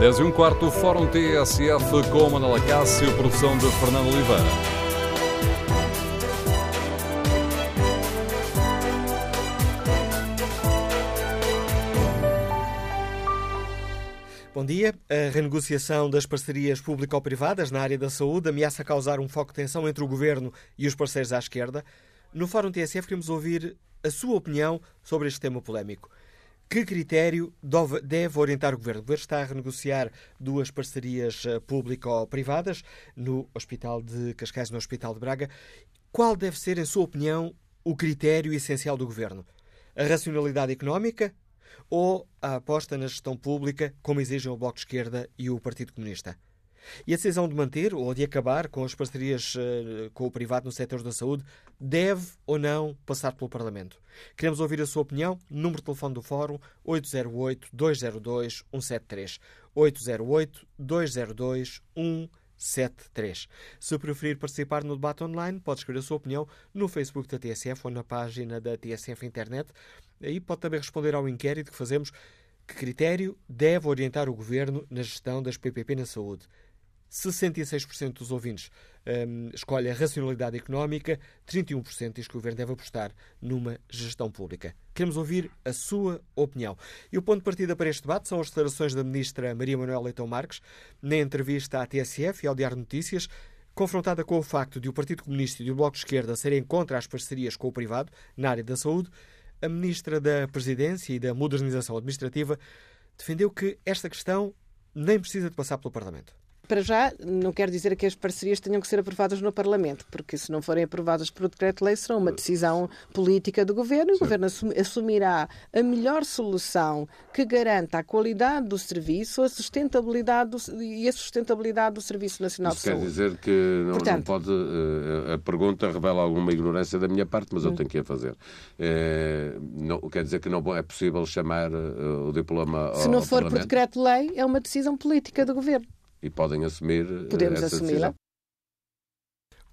10 e um quarto, Fórum TSF com Manela Cássio, produção de Fernando Oliveira. Bom dia. A renegociação das parcerias público-privadas na área da saúde ameaça causar um foco de tensão entre o governo e os parceiros à esquerda. No Fórum TSF queremos ouvir a sua opinião sobre este tema polémico. Que critério deve orientar o Governo? O Governo está a renegociar duas parcerias eh, público-privadas no Hospital de Cascais e no Hospital de Braga. Qual deve ser, em sua opinião, o critério essencial do Governo? A racionalidade económica ou a aposta na gestão pública, como exigem o Bloco de Esquerda e o Partido Comunista? E a decisão de manter ou de acabar com as parcerias uh, com o privado no setor da saúde deve ou não passar pelo Parlamento? Queremos ouvir a sua opinião. Número de telefone do Fórum 808-202-173. 808-202-173. Se preferir participar no debate online, pode escrever a sua opinião no Facebook da TSF ou na página da TSF Internet. Aí pode também responder ao inquérito que fazemos. Que critério deve orientar o Governo na gestão das PPP na saúde? 66% dos ouvintes um, escolhe a racionalidade económica, 31% diz que o governo deve apostar numa gestão pública. Queremos ouvir a sua opinião. E o ponto de partida para este debate são as declarações da ministra Maria Manuela Leitão Marques na entrevista à TSF e ao Diário Notícias, confrontada com o facto de o Partido Comunista e o Bloco de Esquerda serem contra as parcerias com o privado na área da saúde. A ministra da Presidência e da Modernização Administrativa defendeu que esta questão nem precisa de passar pelo Parlamento para já, não quer dizer que as parcerias tenham que ser aprovadas no Parlamento, porque se não forem aprovadas por decreto-lei, será uma decisão política do Governo e o Governo assumirá a melhor solução que garanta a qualidade do serviço a sustentabilidade do, e a sustentabilidade do Serviço Nacional Isso de Saúde. quer dizer que não, Portanto, não pode. Uh, a pergunta revela alguma ignorância da minha parte, mas eu hum. tenho que a fazer. Uh, não, quer dizer que não é possível chamar o diploma. Se não for por decreto-lei, é uma decisão política do Governo e podem assumir eh, Podemos assumi-la.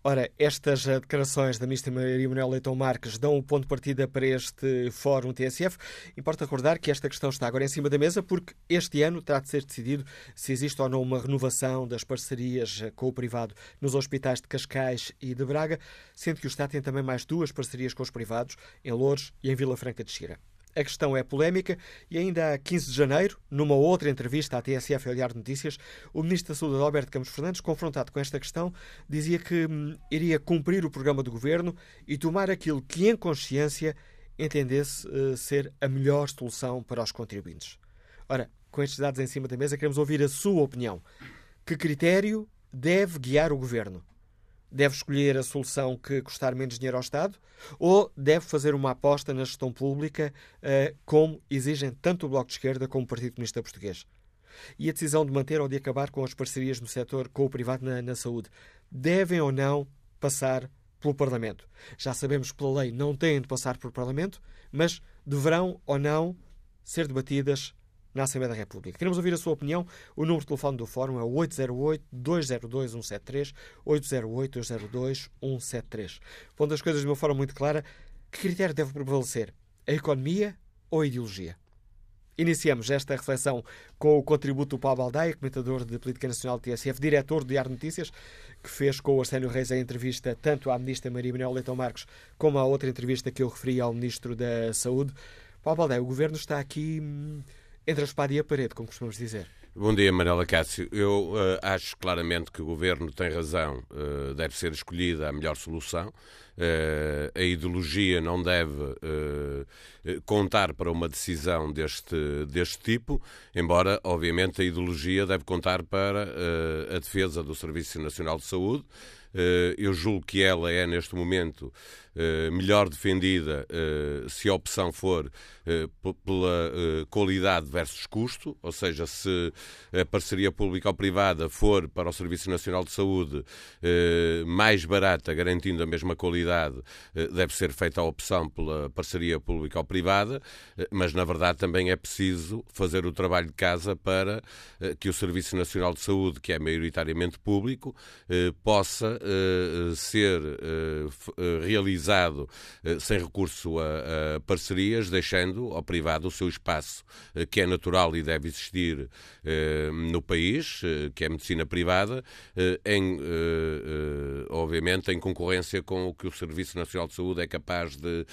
Ora, estas eh, declarações da ministra Maria Manuel Leitão Marques dão o ponto de partida para este Fórum TSF. Importa recordar que esta questão está agora em cima da mesa porque este ano terá de ser decidido se existe ou não uma renovação das parcerias eh, com o privado nos hospitais de Cascais e de Braga, sendo que o Estado tem também mais duas parcerias com os privados, em Louros e em Vila Franca de Xira. A questão é polémica e ainda a 15 de janeiro, numa outra entrevista à TSF de Notícias, o Ministro da Saúde, Alberto Campos Fernandes, confrontado com esta questão, dizia que hum, iria cumprir o programa do Governo e tomar aquilo que, em consciência, entendesse uh, ser a melhor solução para os contribuintes. Ora, com estes dados em cima da mesa, queremos ouvir a sua opinião. Que critério deve guiar o Governo? Deve escolher a solução que custar menos dinheiro ao Estado ou deve fazer uma aposta na gestão pública, eh, como exigem tanto o Bloco de Esquerda como o Partido Comunista Português? E a decisão de manter ou de acabar com as parcerias no setor com o privado na, na saúde devem ou não passar pelo Parlamento? Já sabemos que pela lei não têm de passar pelo Parlamento, mas deverão ou não ser debatidas na Assembleia da República. Queremos ouvir a sua opinião. O número de telefone do Fórum é 808-202-173, 808-202-173. Pondo as coisas de uma forma muito clara, que critério deve prevalecer? A economia ou a ideologia? Iniciamos esta reflexão com o contributo do Paulo Baldaia, comentador de Política Nacional do TSF, diretor do Diário Notícias, que fez com o Arsénio Reis a entrevista tanto à Ministra Maria Manuel Leitão Marcos como à outra entrevista que eu referi ao Ministro da Saúde. Paulo Baldaia, o Governo está aqui hum, entre a espada e a parede, como costumamos dizer. Bom dia, Manela Cássio. Eu uh, acho claramente que o Governo tem razão, uh, deve ser escolhida a melhor solução. Uh, a ideologia não deve contar para uma decisão deste, deste tipo, embora, obviamente, a ideologia deve contar para a defesa do Serviço Nacional de Saúde. eu julgo que ela é, neste momento, melhor defendida uh, se a opção for uh, pela qualidade versus custo, ou seja, se a parceria pública ou privada for para o Serviço Nacional de Saúde mais barata, garantindo a mesma qualidade, deve ser feita a opção pela parceria pública ou privada, mas na verdade também é preciso fazer o trabalho de casa para que o Serviço Nacional de Saúde, que é maioritariamente público, possa ser realizado realizado sem recurso a, a, parcerias, deixando ao privado o seu espaço, que é natural e deve existir no país, que é a medicina privada, em, obviamente em concorrência com o que o Serviço Nacional de Saúde é capaz de,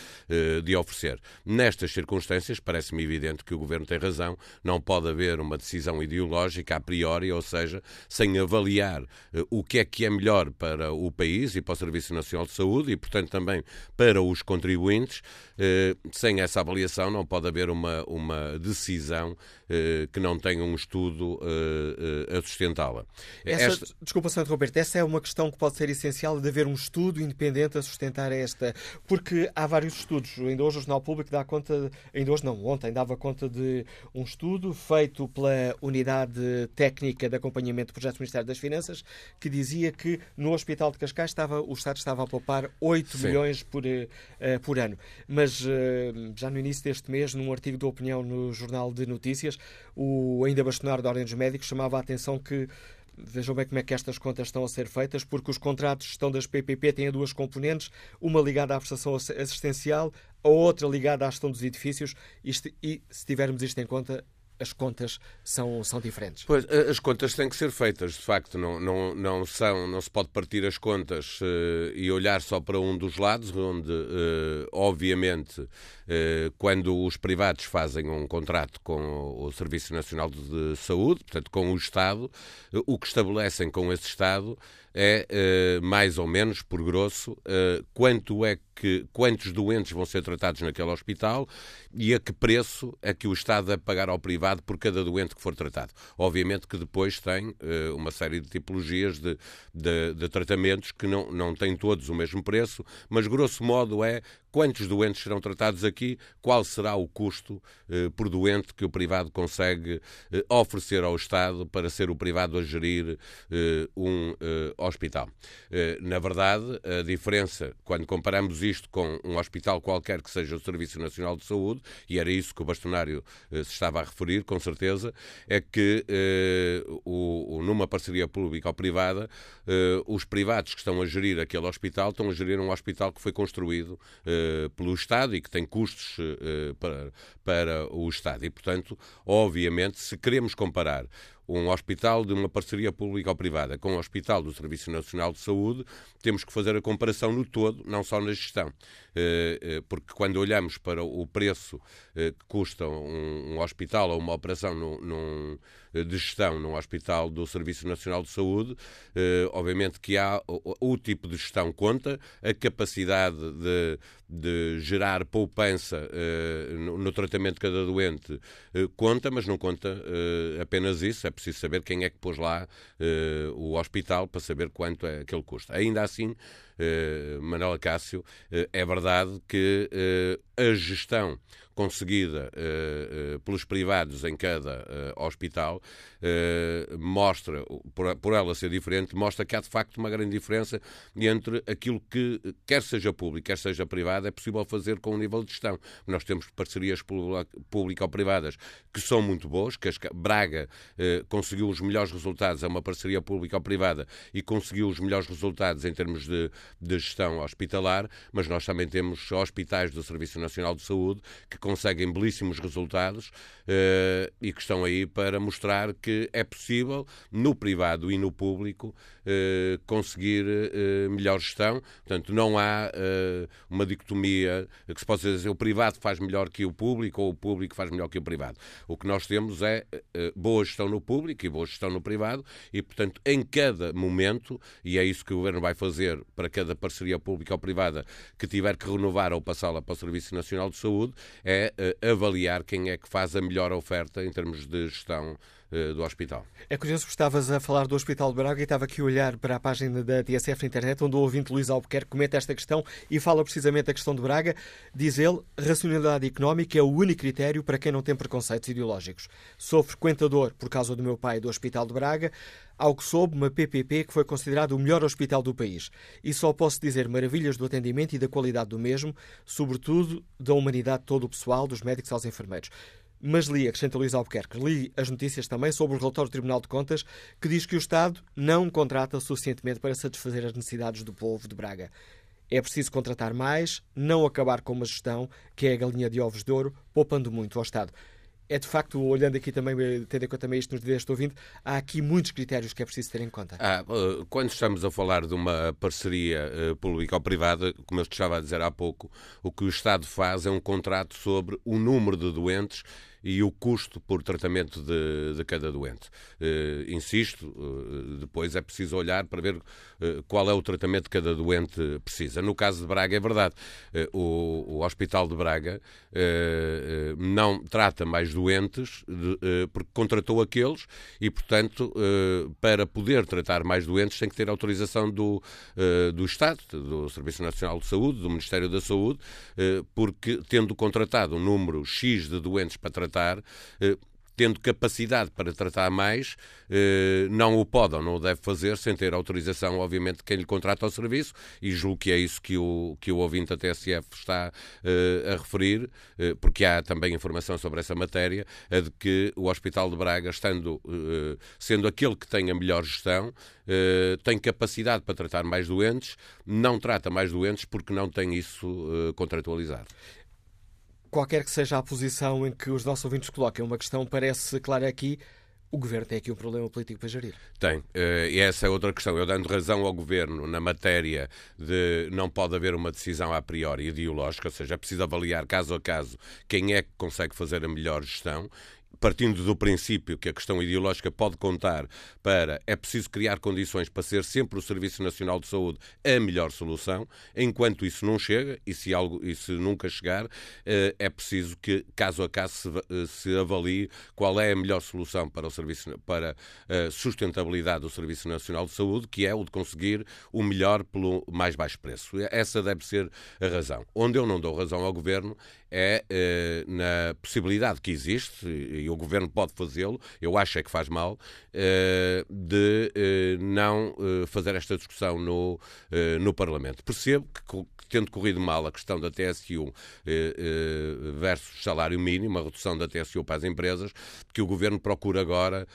de oferecer. Nestas circunstâncias, parece-me evidente que o Governo tem razão, não pode haver uma decisão ideológica a priori, ou seja, sem avaliar o que é que é melhor para o país e para o Serviço Nacional de Saúde e, portanto, também para os contribuintes. Eh, sem essa avaliação não pode haver uma, uma decisão eh, que não tenha um estudo eh, a sustentá-la. Esta... Desculpa, Santo Roberto, essa é uma questão que pode ser essencial de haver um estudo independente a sustentar esta, porque há vários estudos. Ainda hoje o Jornal Público dá conta, ainda hoje não, ontem dava conta de um estudo feito pela Unidade Técnica de Acompanhamento de Projetos do Ministério das Finanças que dizia que no Hospital de Cascais estava, o Estado estava a poupar 8 Sim. milhões por, uh, por ano. Mas uh, já no início deste mês, num artigo de opinião no Jornal de Notícias, o ainda bastonário da Ordem dos Médicos chamava a atenção que Vejam bem como é que estas contas estão a ser feitas, porque os contratos de gestão das PPP têm duas componentes, uma ligada à prestação assistencial, a outra ligada à gestão dos edifícios, e, se tivermos isto em conta, as contas são, são diferentes. Pois, as contas têm que ser feitas, de facto, não, não, não, são, não se pode partir as contas uh, e olhar só para um dos lados, onde, uh, obviamente, uh, quando os privados fazem um contrato com o Serviço Nacional de Saúde, portanto, com o Estado, o que estabelecem com esse Estado é, mais ou menos, por grosso, quanto é que, quantos doentes vão ser tratados naquele hospital e a que preço é que o Estado deve pagar ao privado por cada doente que for tratado. Obviamente que depois tem uh, uma série de tipologias de, de, de, tratamentos que não, não têm todos o mesmo preço, mas grosso modo é quantos doentes serão tratados aqui, qual será o custo uh, por doente que o privado consegue uh, oferecer ao Estado para ser o privado a gerir um hospital. na verdade, a diferença, quando comparamos isto com um hospital qualquer que seja o Serviço Nacional de Saúde, e era isso que o bastonário eh, se estava a referir, com certeza, é que eh, o, numa parceria pública ou privada, eh, os privados que estão a gerir aquele hospital estão a gerir um hospital que foi construído eh, pelo Estado e que tem custos eh, para, para o Estado. E, portanto, obviamente, se queremos comparar um hospital de uma parceria pública ou privada com um hospital do Serviço Nacional de Saúde, temos que fazer a comparação no todo, não só na gestão. Eh, eh, porque quando olhamos para o preço eh, que custa um hospital ou uma operação num, de gestão num hospital do Serviço Nacional de Saúde, obviamente que há o, tipo de gestão conta, a capacidade de, de gerar poupança no, tratamento de cada doente conta, mas não conta apenas isso, é preciso saber quem é que pôs lá o hospital para saber quanto é aquele custo. Ainda assim, uh, Manuela Cássio, uh, é verdade que uh, a gestão conseguida pelos privados em cada hospital mostra, por, por, ela ser diferente, mostra que há de facto uma grande diferença entre aquilo que, quer seja público, quer seja privado, é possível fazer com o nível de gestão. Nós temos parcerias público-privadas que são muito boas, que Braga conseguiu os melhores resultados, é uma parceria público-privada e conseguiu os melhores resultados em termos de, de gestão hospitalar, mas nós também temos hospitais do Serviço Nacional de Saúde que conseguem belíssimos resultados uh, e que estão aí para mostrar que é possível, no privado e no público, conseguir uh, melhor gestão. Portanto, não há uma dicotomia que se possa dizer o privado faz melhor que o público ou o público faz melhor que o privado. O que nós temos é boa gestão no público e boa gestão no privado e, portanto, em cada momento, e é isso que o Governo vai fazer para cada parceria pública ou privada que tiver que renovar ou passá-la para o Serviço Nacional de Saúde, é avaliar quem é que faz a melhor oferta em termos de gestão eh, do hospital. É curioso que estavas a falar do Hospital de Braga e estava aqui a olhar para a página da TSF na internet, onde o ouvinte Luís Albuquerque comenta esta questão e fala precisamente da questão de Braga. Diz ele, racionalidade económica é o único critério para quem não tem preconceitos ideológicos. Sou frequentador, por causa do meu pai, do Hospital de Braga, ao que soube, uma PPP que foi considerado o melhor hospital do país. E só posso dizer maravilhas do atendimento e da qualidade do mesmo, sobretudo da humanidade de todo o pessoal, dos médicos aos enfermeiros. Mas li, acrescenta Luís Albuquerque, li as notícias também sobre o relatório do Tribunal de Contas que diz que o Estado não contrata suficientemente para satisfazer as necessidades do povo de Braga. É preciso contratar mais, não acabar com uma gestão que é a galinha de ovos de ouro, poupando muito ao Estado é de facto, olhando aqui também, tendo em conta também isto nos deste ouvinte, há aqui muitos critérios que é preciso ter em conta. Ah, eh, quando estamos a falar de uma parceria uh, pública ou privada, como eu estava a dizer há pouco, o que o Estado faz é um contrato sobre o número de doentes e o custo por tratamento de, de cada doente. Uh, insisto, uh, depois é preciso olhar para ver uh, qual é o tratamento que cada doente precisa. No caso de Braga, é verdade. O, o, Hospital de Braga não trata mais doentes de, porque contratou aqueles e, portanto, para poder tratar mais doentes tem que ter autorização do, do Estado, do Serviço Nacional de Saúde, do Ministério da Saúde, porque tendo contratado um número X de doentes para tratar eh, tendo capacidade para tratar mais, eh, não o pode ou não o deve fazer sem ter autorização, obviamente, de quem lhe contrata o serviço, e julgo que é isso que o, que o ouvinte da TSF está eh, a referir, porque há também informação sobre essa matéria, a de que o Hospital de Braga, estando, sendo aquele que tem a melhor gestão, tem capacidade para tratar mais doentes, não trata mais doentes porque não tem isso contratualizado qualquer que seja a posição em que os nossos ouvintes coloquem, uma questão parece clara aqui. O governo tem aqui um problema político para gerir. Tem. Uh, e essa é outra questão. Eu dando razão ao governo na matéria de não pode haver uma decisão a priori ideológica, ou seja, é preciso avaliar caso a caso quem é que consegue fazer a melhor gestão partindo do princípio que a questão ideológica pode contar para é preciso criar condições para ser sempre o Serviço Nacional de Saúde a melhor solução, enquanto isso não chega, e se, algo, e se nunca chegar, eh, é preciso que, caso a caso, se, eh, se avalie qual é a melhor solução para, o serviço, para a sustentabilidade do Serviço Nacional de Saúde, que é o de conseguir o melhor pelo mais baixo preço. Essa deve ser a razão. Onde eu não dou razão ao Governo é eh, na possibilidade que existe, e o Governo pode fazê-lo, eu acho é que faz mal, eh, de eh, não fazer esta discussão no, no Parlamento. Percebo que, tendo corrido mal a questão da TSU versus salário mínimo, a redução da TSU para as empresas, que o Governo procura agora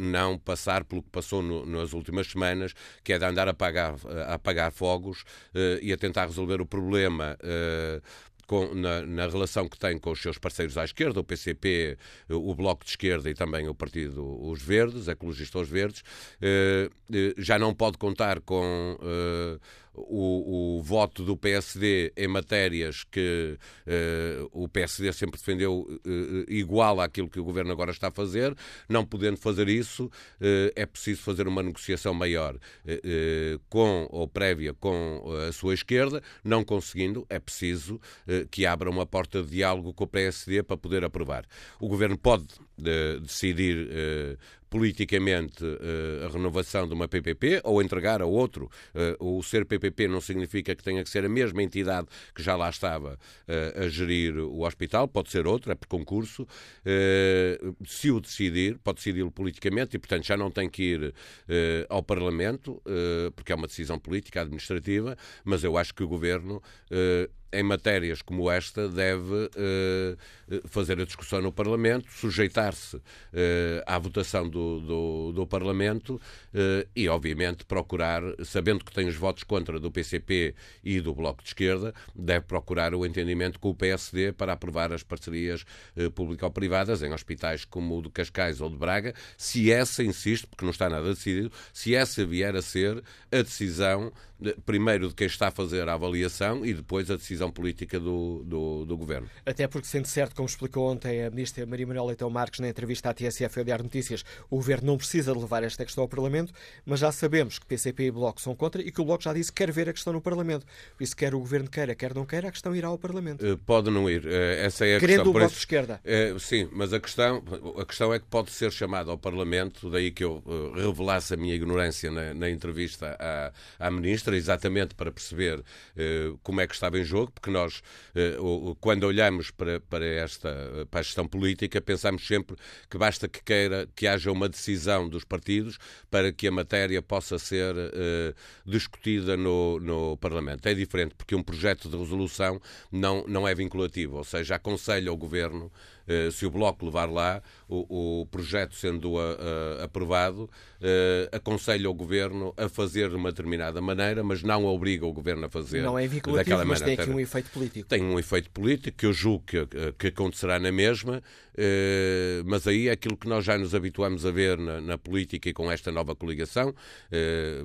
não passar pelo que passou no, nas últimas semanas, que é de andar a apagar, a apagar fogos e a tentar resolver o problema com, na, na, relação que tem com os seus parceiros à esquerda, o PCP, o Bloco de Esquerda e também o Partido Os Verdes, Ecologistas Verdes, eh, eh, já não pode contar com eh, o, o, voto do PSD em matérias que uh, o PSD sempre defendeu uh, igual àquilo que o governo agora está a fazer, não podendo fazer isso, uh, é preciso fazer uma negociação maior com ou prévia com a sua esquerda, não conseguindo, é preciso que abra uma porta de diálogo com o PSD para poder aprovar. O governo pode decidir politicamente uh, a renovação de uma PPP ou entregar a outro. Uh, o ser PPP não significa que tenha que ser a mesma entidade que já lá estava uh, a gerir o hospital, pode ser outro, é por concurso. se o decidir, pode decidi-lo politicamente e, portanto, já não tem que ir ao Parlamento, porque é uma decisão política, administrativa, mas eu acho que o Governo em matérias como esta, deve eh, fazer a discussão no Parlamento, sujeitar-se eh, à votação do, do, do Parlamento eh, e, obviamente, procurar, sabendo que tem os votos contra do PCP e do Bloco de Esquerda, deve procurar o entendimento com o PSD para aprovar as parcerias público-privadas em hospitais como o de Cascais ou de Braga, se essa, insisto, porque não está nada decidido, se essa vier a ser a decisão primeiro de quem está a fazer a avaliação e depois a decisão política do, do, do Governo. Até porque, sendo certo, como explicou ontem a Ministra Maria Manuel Leitão Marques na entrevista à TSF e ao Diário Notícias, o Governo não precisa de levar esta questão ao Parlamento, mas já sabemos que PCP e Bloco são contra e que o Bloco já disse que quer ver a questão no Parlamento. Por isso, quer o Governo queira, quer não queira, a questão irá ao Parlamento. Uh, pode não ir. Uh, essa é a Querendo questão. o Bloco de Esquerda. Uh, sim, mas a questão, a questão é que pode ser chamado ao Parlamento, daí que eu revelasse a minha ignorância na, na entrevista à, à Ministra, exatamente para perceber uh, como é que estava em jogo, porque nós, uh, quando olhamos para, para esta para a gestão política, pensamos sempre que basta que queira que haja uma decisão dos partidos para que a matéria possa ser uh, discutida no, no Parlamento. É diferente, porque um projeto de resolução não, não é vinculativo, ou seja, aconselha ao Governo se o Bloco levar lá, o, o projeto sendo a, a, aprovado, uh, aconselha o Governo a fazer de uma determinada maneira, mas não obriga o Governo a fazer não é mas maneira. tem aqui um efeito político. Tem um efeito político que eu julgo que, que acontecerá na mesma, mas aí é aquilo que nós já nos habituamos a ver na, na política e com esta nova coligação,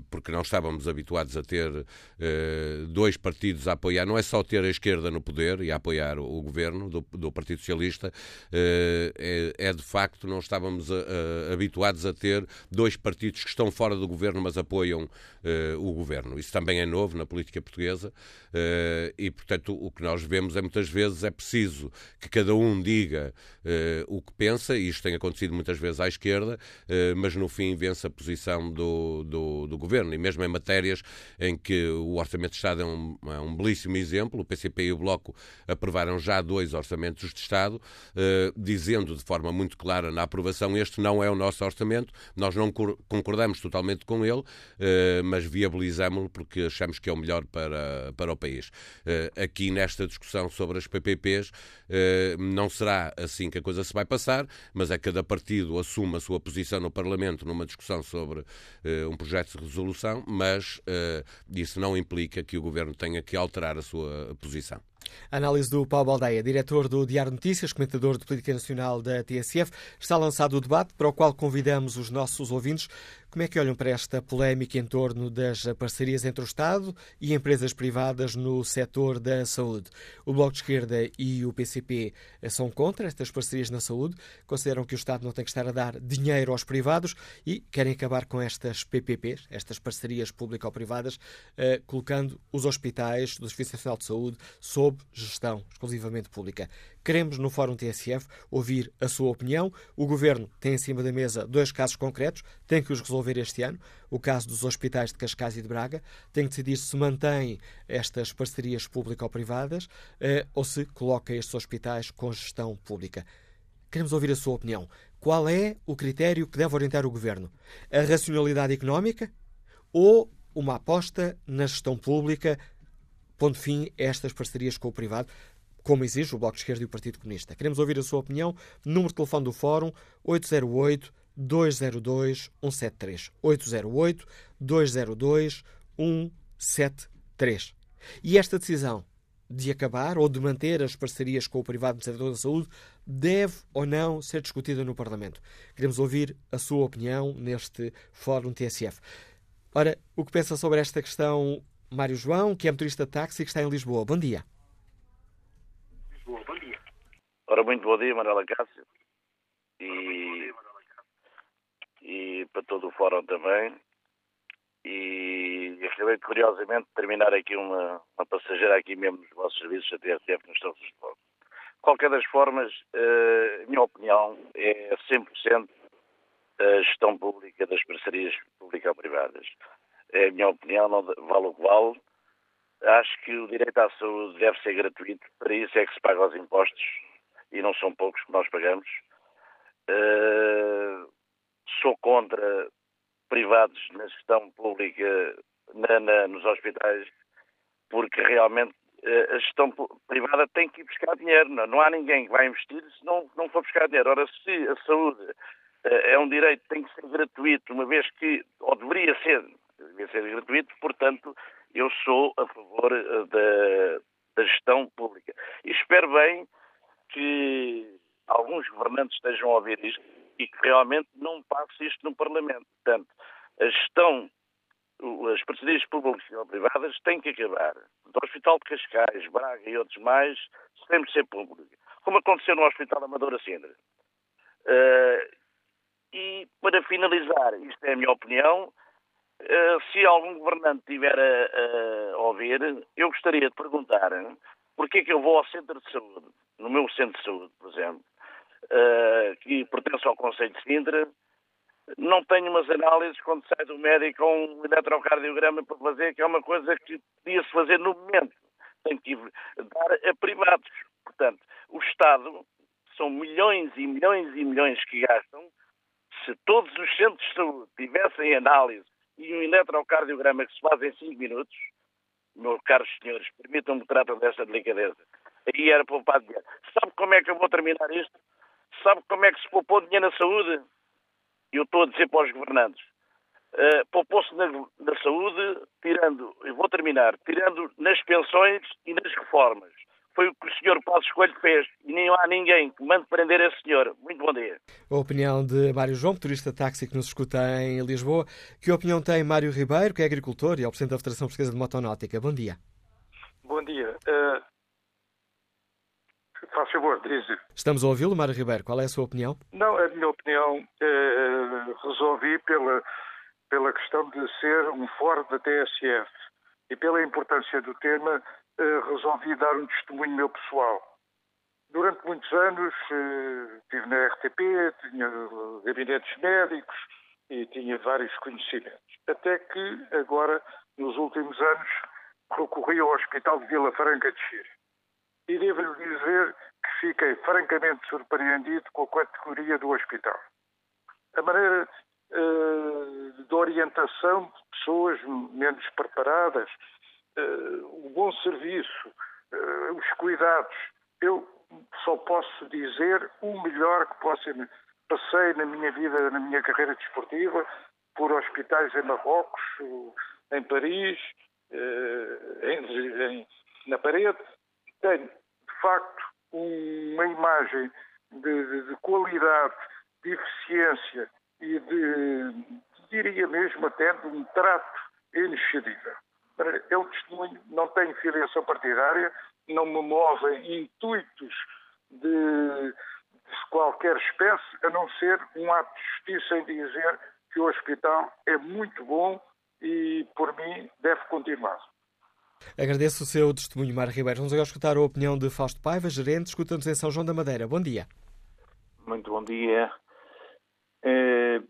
porque não estávamos habituados a ter dois partidos a apoiar, não é só ter a esquerda no poder e a apoiar o, Governo do, do Partido Socialista, é, é de facto não estávamos a, a, habituados a ter dois partidos que estão fora do governo, mas apoiam o governo. Isso também é novo na política portuguesa e, portanto, o que nós vemos é muitas vezes é preciso que cada um diga o que pensa, e isto tem acontecido muitas vezes à esquerda, mas no fim vence a posição do, do, do, governo. E mesmo em matérias em que o Orçamento de Estado é um, é um belíssimo exemplo, o PCP e o Bloco aprovaram já dois orçamentos de Estado, dizendo de forma muito clara na aprovação: este não é o nosso orçamento, nós não concordamos totalmente com ele, eh, mas viabilizamos-lo porque achamos que é o melhor para, para o país. Eh, aqui nesta discussão sobre as PPPs, eh, não será assim que a coisa se vai passar, mas é que cada partido assume a sua posição no Parlamento numa discussão sobre um projeto de resolução, mas isso não implica que o Governo tenha que alterar a sua posição. Análise do Paulo Baldeia, diretor do Diário Notícias, comentador de política nacional da TSF. Está lançado o debate para o qual convidamos os nossos ouvintes como é que olham para esta polémica em torno das parcerias entre o Estado e empresas privadas no setor da saúde? O Bloco de Esquerda e o PCP são contra estas parcerias na saúde, consideram que o Estado não tem que estar a dar dinheiro aos privados e querem acabar com estas PPPs, estas parcerias público-privadas, eh, colocando os hospitais do Serviço Nacional de Saúde sob gestão exclusivamente pública. Queremos, no Fórum TSF, ouvir a sua opinião. O Governo tem em cima da mesa dois casos concretos, tem que os resolver este ano. O caso dos hospitais de Cascais e de Braga. Tem que decidir se mantém estas parcerias público-privadas eh, ou se coloca estes hospitais com gestão pública. Queremos ouvir a sua opinião. Qual é o critério que deve orientar o Governo? A racionalidade económica ou uma aposta na gestão pública? Ponto fim a estas parcerias com o privado como exige o Bloco de Esquerda e o Partido Comunista. Queremos ouvir a sua opinião. Número de telefone do Fórum 808 202 173. 808 202 173. E esta decisão de acabar ou de manter as parcerias com o privado no setor da saúde deve ou não ser discutida no Parlamento. Queremos ouvir a sua opinião neste Fórum TSF. Ora, o que pensa sobre esta questão Mário João, que é motorista de táxi e que está em Lisboa? Bom dia. Ora, muito bom dia, Manuela Cássio. E, e para todo o fórum também. E acabei de, curiosamente, terminar aqui uma, uma passageira aqui mesmo nos vossos serviços, a TSF, nos Estados Unidos. Qualquer das formas, uh, a minha opinião é 100% a gestão pública das parcerias público-privadas. É a minha opinião, não vale o que vale. Acho que o direito à saúde deve ser gratuito, para isso é que se paga os impostos e não são poucos que nós pagamos. Uh, sou contra privados na gestão pública na, na, nos hospitais, porque realmente uh, a gestão privada tem que ir buscar dinheiro. Não, não há ninguém que vai investir se não, não for buscar dinheiro. Ora, se a saúde uh, é um direito tem que ser gratuito, uma vez que, ou deveria ser, deveria ser gratuito, portanto, eu sou a favor da, da gestão pública. E espero bem que alguns governantes estejam a ouvir isto e que realmente não passe isto no Parlamento. Portanto, a gestão, as parcerias públicas e privadas têm que acabar. Do Hospital de Cascais, Braga e outros mais, têm de ser público. Como aconteceu no Hospital Amadora Sintra. Uh, e, para finalizar, isto é a minha opinião, uh, se algum governante tiver a, a ouvir, eu gostaria de perguntar Porquê que eu vou ao centro de saúde, no meu centro de saúde, por exemplo, que pertence ao Conselho de Sintra, não tenho umas análises quando sai do médico com um eletrocardiograma para fazer, que é uma coisa que podia-se fazer no momento. Tem que dar a privados. Portanto, o Estado são milhões e milhões e milhões que gastam. Se todos os centros de saúde tivessem análise e um eletrocardiograma que se faz em 5 minutos, meus caros senhores, permitam-me tratar desta delicadeza. Aí era poupar dinheiro. Sabe como é que eu vou terminar isto? Sabe como é que se poupou dinheiro na saúde? Eu estou a dizer para os governantes. Uh, poupou-se na, na saúde, tirando, eu vou terminar, tirando nas pensões e nas reformas foi o que o senhor Passos Coelho fez e nem há ninguém que mande prender esse senhor. Muito bom dia. A opinião de Mário João, motorista táxi que nos escuta em Lisboa. Que opinião tem Mário Ribeiro, que é agricultor e é o Presidente da Federação Portuguesa de Motonáutica? Bom dia. Bom dia. Uh... Faz favor, dizer. Estamos a ouvi-lo, Mário Ribeiro. Qual é a sua opinião? Não, a minha opinião uh, resolvi pela, pela questão de ser um fórum da TSF e pela importância do tema eh, resolvi dar um testemunho meu pessoal. Durante muitos anos eh, estive na RTP, tinha gabinetes médicos e tinha vários conhecimentos. Até que agora, nos últimos anos, recorri ao Hospital de Vila Franca de Xira. E devo-lhe dizer que fiquei francamente surpreendido com a categoria do hospital. A maneira uh, de orientação de pessoas menos preparadas, uh, o bom serviço, uh, os cuidados. Eu só posso dizer o melhor que possa. Passei na minha vida, na minha carreira desportiva, por hospitais em Marrocos, em Paris, em, em, na parede. Tenho, facto, uma imagem de, de, de qualidade, de eficiência e de, diria mesmo até, de um trato inexcedível. É um testemunho, não tenho filiação partidária, não me movem intuitos de, de qualquer espécie, a não ser um ato de justiça em dizer que o hospital é muito bom e, por mim, deve continuar. Agradeço o seu testemunho, Mário Ribeiro. Vamos agora escutar a opinião de Fausto Paiva, gerente, escuta-nos em São João da Madeira. Bom dia. Muito bom dia. Eh,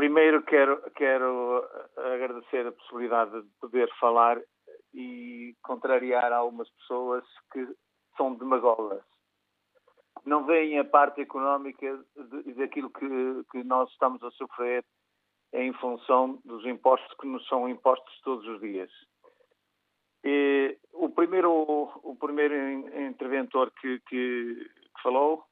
Primeiro quero, quero agradecer a possibilidade de poder falar e contrariar algumas pessoas que são demagogas. Não veem a parte económica de, daquilo que, que nós estamos a sofrer em função dos impostos que nos são impostos todos os dias. E o primeiro, o primeiro interventor que, que, que falou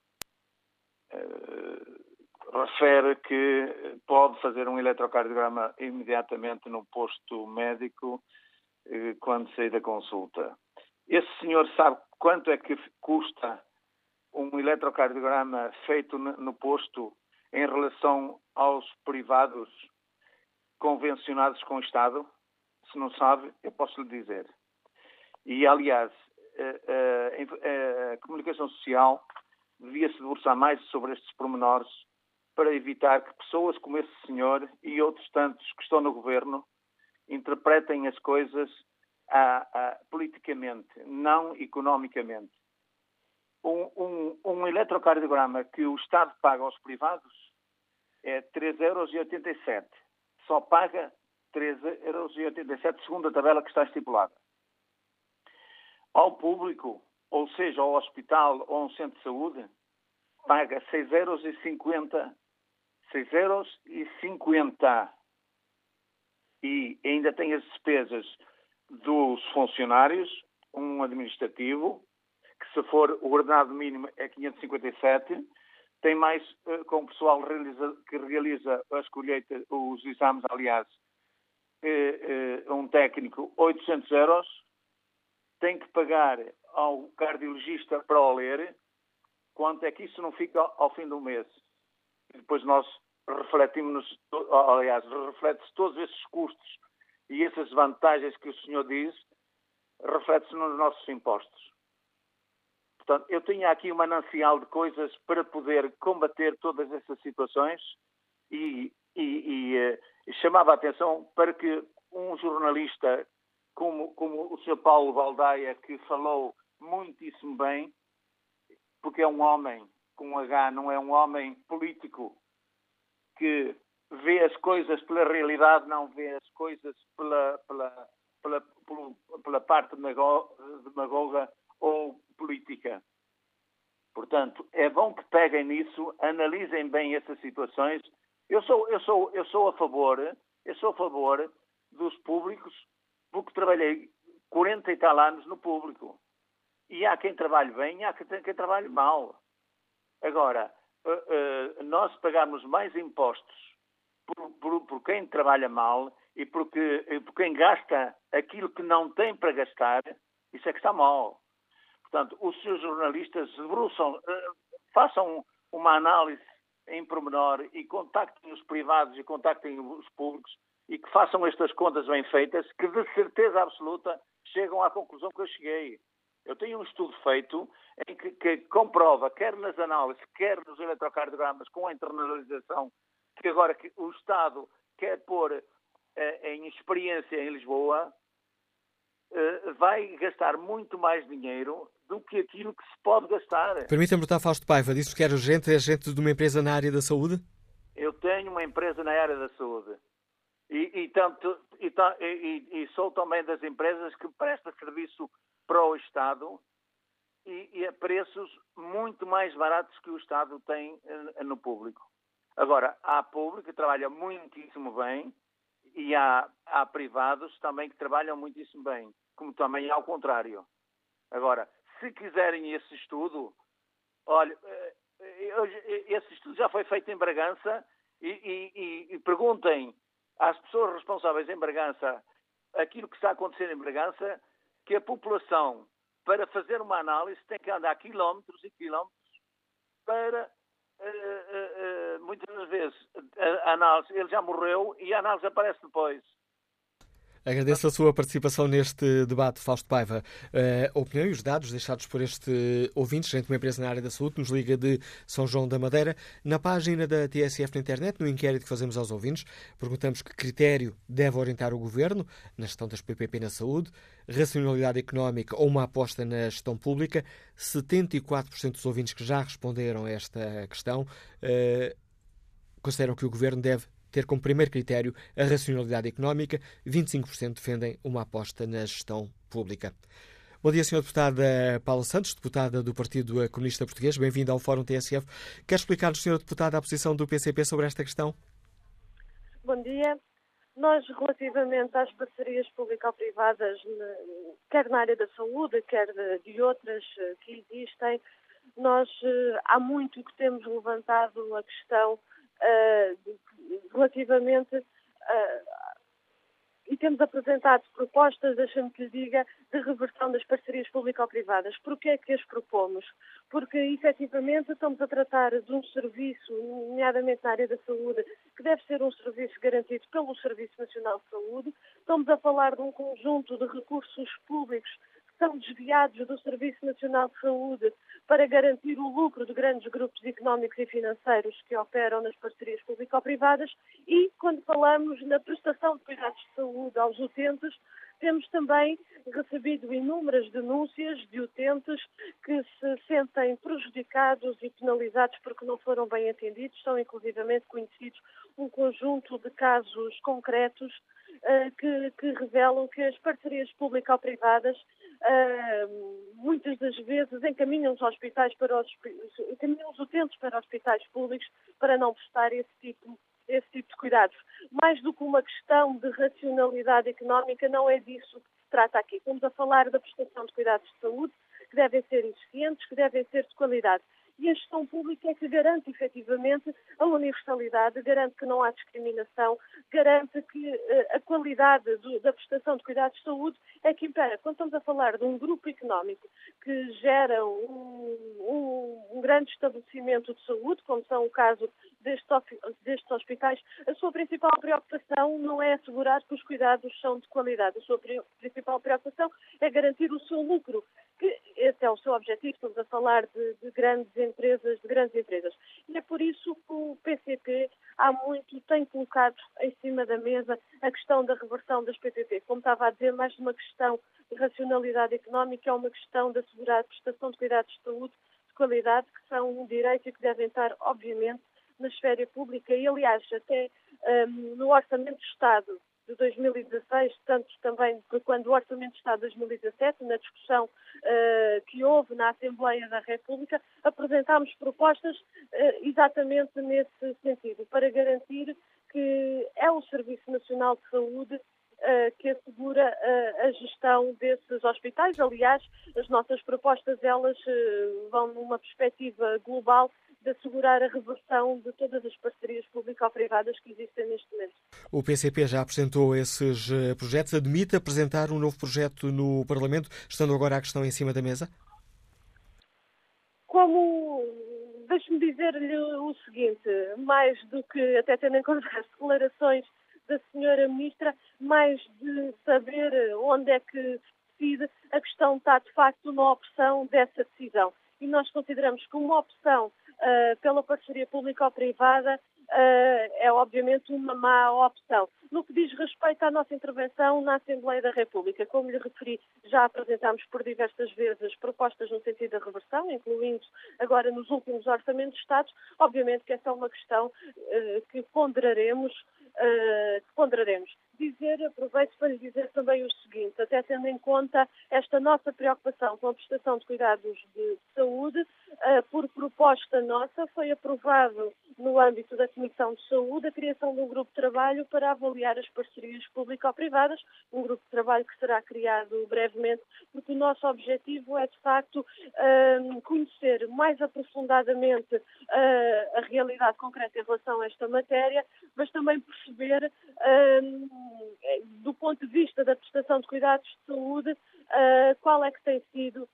uh, refere que pode fazer um eletrocardiograma imediatamente no posto médico eh, quando sair da consulta. Esse senhor sabe quanto é que custa um eletrocardiograma feito no posto em relação aos privados convencionados com o Estado? Se não sabe, eu posso lhe dizer. E, aliás, a, eh, a, eh, a comunicação social devia se debruçar mais sobre estes pormenores para evitar que pessoas como esse senhor e outros tantos que estão no governo interpretem as coisas politicamente, não economicamente. Um, um, um, eletrocardiograma que o Estado paga aos privados é 3,87 euros. Só paga 3,87 euros segundo a tabela que está estipulada. Ao público, ou seja, ao hospital ou a um centro de saúde, paga 6,50 euros 6,50 euros e ainda tem as despesas dos funcionários, um administrativo, que se for o ordenado mínimo é 557, tem mais uh, com o pessoal que realiza as colheitas, os exames, aliás, uh, uh, um técnico 800 euros, tem que pagar ao cardiologista para o ler, quanto é que isso não fica ao, fim do mês? e depois nós refletimos, aliás, reflete-se todos esses custos e essas vantagens que o senhor diz, reflete-se nos nossos impostos. Portanto, eu tinha aqui um manancial de coisas para poder combater todas essas situações e, e, e, e eh, chamava a atenção para que um jornalista como, como o Sr. Paulo Valdaia, que falou muitíssimo bem, porque é um homem com H não é um homem político que vê as coisas pela realidade, não vê as coisas pela, pela, pela, pela, pela parte demagoga ou política. Portanto, é bom que peguem nisso, analisem bem essas situações. Eu sou, eu sou, eu sou a favor, eu sou a favor dos públicos, porque trabalhei 40 e tal anos no público. E há quem trabalhe bem e há quem, trabalhe mal. Agora, uh, uh, nós pagarmos mais impostos por, por, por, quem trabalha mal e porque, por quem gasta aquilo que não tem para gastar, isso é que está mal. Portanto, os seus jornalistas debruçam, uh, façam uma análise em pormenor e contactem os privados e contactem os públicos e que façam estas contas bem feitas, que de certeza absoluta chegam à conclusão que eu cheguei. Eu tenho um estudo feito em que, que comprova, quer nas análises, quer nos eletrocardiogramas, com a internalização, que agora que o Estado quer pôr eh, em experiência em Lisboa, eh, vai gastar muito mais dinheiro do que aquilo que se pode gastar. Permita-me perguntar, Fausto Paiva, disse que era urgente, é gente de uma empresa na área da saúde? Eu tenho uma empresa na área da saúde. E, e, tanto, e, e, e, sou também das empresas que presta serviço para o Estado e, a preços muito mais baratos que o Estado tem eh, no público. Agora, há público que trabalha muitíssimo bem e há, há privados também que trabalham muitíssimo bem, como também ao contrário. Agora, se quiserem esse estudo, olha, eh, eh, esse estudo já foi feito em Bragança e, e, e perguntem às pessoas responsáveis em Bragança aquilo que está acontecendo em Bragança, que a população, para fazer uma análise, tem que andar quilómetros e quilómetros para, uh, uh, uh, muitas das vezes, a, análise, ele já morreu e a análise aparece depois. Agradeço a sua participação neste debate, Fausto Paiva. Uh, a opinião e os dados deixados por este ouvinte, gente de uma empresa na área da saúde, nos liga de São João da Madeira. Na página da TSF na internet, no inquérito que fazemos aos ouvintes, perguntamos que critério deve orientar o governo na gestão das PPP na saúde, racionalidade económica ou uma aposta na gestão pública. 74% dos ouvintes que já responderam a esta questão uh, consideram que o governo deve ter como primeiro critério a racionalidade económica, 25% defendem uma aposta na gestão pública. Bom dia, Sr. Deputada Paula Santos, deputada do Partido Comunista Português. Bem-vinda ao Fórum TSF. Quer explicar-nos, Sr. Deputada, a posição do PCP sobre esta questão? Bom dia. Nós, relativamente às parcerias público-privadas, quer na área da saúde, quer de outras eh, que existem, nós eh, há muito que temos levantado a questão relativamente uh, e temos apresentado propostas, deixa-me que lhe diga, de reversão das parcerias público-privadas. Porquê é que as propomos? Porque, efetivamente, estamos a tratar de um serviço, nomeadamente na área da saúde, que deve ser um serviço garantido pelo Serviço Nacional de Saúde. Estamos a falar de um conjunto de recursos públicos são desviados do Serviço Nacional de Saúde para garantir o lucro de grandes grupos económicos e financeiros que operam nas parcerias público-privadas e, quando falamos na prestação de cuidados de saúde aos utentes, temos também recebido inúmeras denúncias de utentes que se sentem prejudicados e penalizados porque não foram bem atendidos. São inclusivamente conhecidos um conjunto de casos concretos uh, que, que, revelam que as parcerias público-privadas muitas das vezes encaminham os hospitais para os encaminham os utentes para hospitais públicos para não prestar esse tipo esse tipo de cuidados. Mais do que uma questão de racionalidade económica, não é disso que se trata aqui. Estamos a falar da prestação de cuidados de saúde, que devem ser eficientes, que devem ser de qualidade e a gestão pública é que garante efetivamente a universalidade, garante que não há discriminação, garante que uh, a qualidade do, da prestação de cuidados de saúde é que impera. Quando estamos a falar de um grupo económico que gera um, um, um grande estabelecimento de saúde, como são o caso destes, destes hospitais, a sua principal preocupação não é assegurar que os cuidados são de qualidade. A sua principal preocupação é garantir o seu lucro que esse é o seu objetivo, estamos a falar de, de, grandes empresas, de grandes empresas. E é por isso que o PCP há muito tem colocado em cima da mesa a questão da reversão das PPP. Como estava a dizer, mais uma questão de racionalidade económica, é uma questão de assegurar a prestação de cuidados de saúde de qualidade, que são um direito e que devem estar, obviamente, na esfera pública. E, aliás, até um, no Orçamento de Estado de 2016, tanto também de quando o Orçamento de Estado de 2017, na discussão uh, que houve na Assembleia da República, apresentámos propostas uh, exatamente nesse sentido, para garantir que é o Serviço Nacional de Saúde que assegura a gestão desses hospitais. Aliás, as nossas propostas elas vão numa perspectiva global de assegurar a reversão de todas as parcerias público-privadas que existem neste momento. O PCP já apresentou esses projetos. Admite apresentar um novo projeto no Parlamento, estando agora a questão em cima da mesa? Como deixe-me dizer-lhe o seguinte, mais do que até tendo em conta as declarações da senhora ministra, mais de saber onde é que se decide, a questão está de facto na opção dessa decisão. E nós consideramos que uma opção uh, pela parceria público-privada uh, é obviamente uma má opção. No que diz respeito à nossa intervenção na Assembleia da República, como lhe referi, já apresentámos por diversas vezes propostas no sentido da reversão, incluindo agora nos últimos orçamentos de Estados. Obviamente que essa é uma questão uh, que ponderaremos, uh, ponderaremos. Dizer, aproveito para lhe dizer também o seguinte, até tendo em conta esta nossa preocupação com a prestação de cuidados de saúde, por proposta nossa, foi aprovado no âmbito da Comissão de Saúde a criação de um grupo de trabalho para avaliar as parcerias público-privadas, um grupo de trabalho que será criado brevemente, porque o nosso objetivo é, de facto, hum, conhecer mais aprofundadamente uh, a realidade concreta em relação a esta matéria, mas também perceber, do ponto de vista da prestação de cuidados de saúde, qual é que tem sido,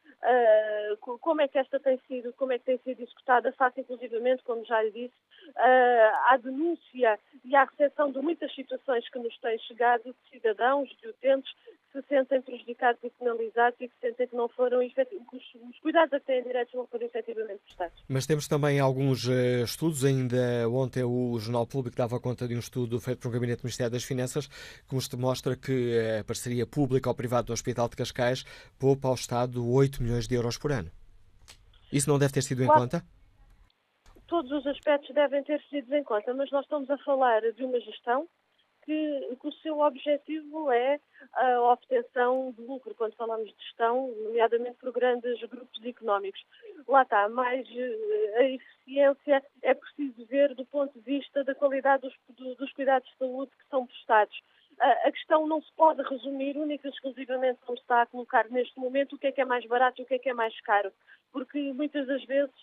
como é que esta tem sido, como é que tem sido executada, face inclusivamente, como já lhe disse, à denúncia e à recepção de muitas situações que nos têm chegado de cidadãos, de utentes, que se sentem prejudicados e penalizados e que sentem que não foram os cuidados a que têm direitos não foram efetivamente prestados. Mas temos também alguns uh, estudos, ainda ontem o Jornal Público dava conta de um estudo feito por um gabinete do Ministério das Finanças que mostra que a parceria pública ou privada do Hospital de Cascais poupa ao Estado 8 milhões de euros por ano. Isso não deve ter sido em conta? todos os aspectos devem ter sido em conta, mas nós estamos a falar de uma gestão que, que, o seu objetivo é a obtenção de lucro, quando falamos de gestão, nomeadamente por grandes grupos económicos. Lá está, mais eh, a eficiência é preciso ver do ponto de vista da qualidade dos, dos cuidados de saúde que são prestados. A, questão não se pode resumir única e exclusivamente como está a colocar neste momento o que é que é mais barato e o que é que é mais caro, porque muitas das vezes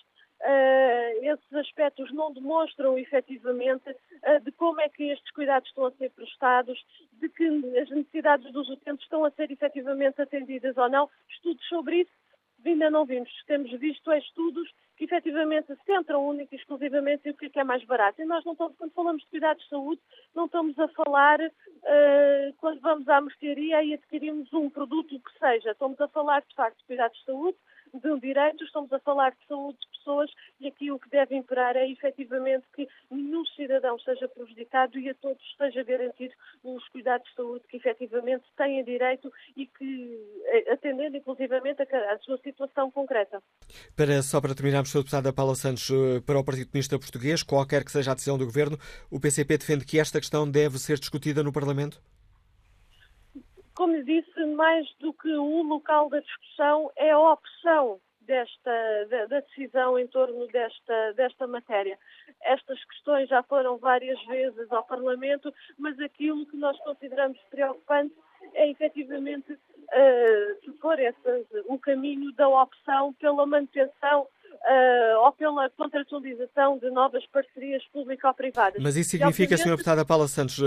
Uh, esses aspectos não demonstram efetivamente uh, de como é que estes cuidados estão a ser prestados, de que as necessidades dos utentes estão a ser efetivamente atendidas ou não. Estudos sobre isso ainda não vimos. Temos visto estudos que efetivamente se centram única e exclusivamente em o que é, que é mais barato. E nós não estamos, quando falamos de cuidados de saúde, não estamos a falar uh, quando vamos à mercearia e adquirimos um produto que seja. Estamos a falar, de facto, de cuidados de saúde, de um direito, estamos a falar de saúde de pessoas e aqui o que deve imperar é efetivamente que nenhum cidadão seja prejudicado e a todos esteja garantido os cuidados de saúde que efetivamente têm direito e que eh, atendendo inclusivamente a sua situação concreta. Para, só para terminarmos, Sr. Deputada Paula Santos, eh, para o Partido Comunista Português, qualquer que seja a decisão do Governo, o PCP defende que esta questão deve ser discutida no Parlamento? Como disse, mais do que o local da discussão, é a opção desta, da, decisão em torno desta, desta matéria. Estas questões já foram várias vezes ao Parlamento, mas aquilo que nós consideramos preocupante é efetivamente, uh, se for o caminho da opção pela manutenção uh, ou pela contratualização de novas parcerias público-privadas. Mas isso significa, Sra. Deputada Paula Santos, uh,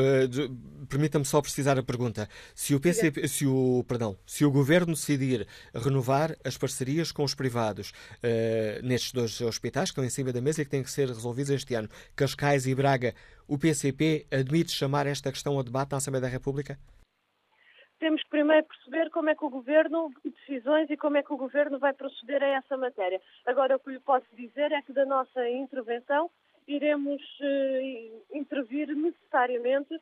permita-me só precisar a pergunta, se o, PCP, se, o, perdão, se o Governo decidir renovar as parcerias com os privados uh, nestes dois hospitais que estão em cima da mesa e que têm que ser resolvidos este ano, Cascais e Braga, o PCP admite chamar esta questão a debate na Assembleia da República? Temos que primeiro perceber como é que o Governo, decisões e como é que o Governo vai proceder a essa matéria. Agora, o que lhe posso dizer é que da nossa intervenção iremos uh, intervir necessariamente uh,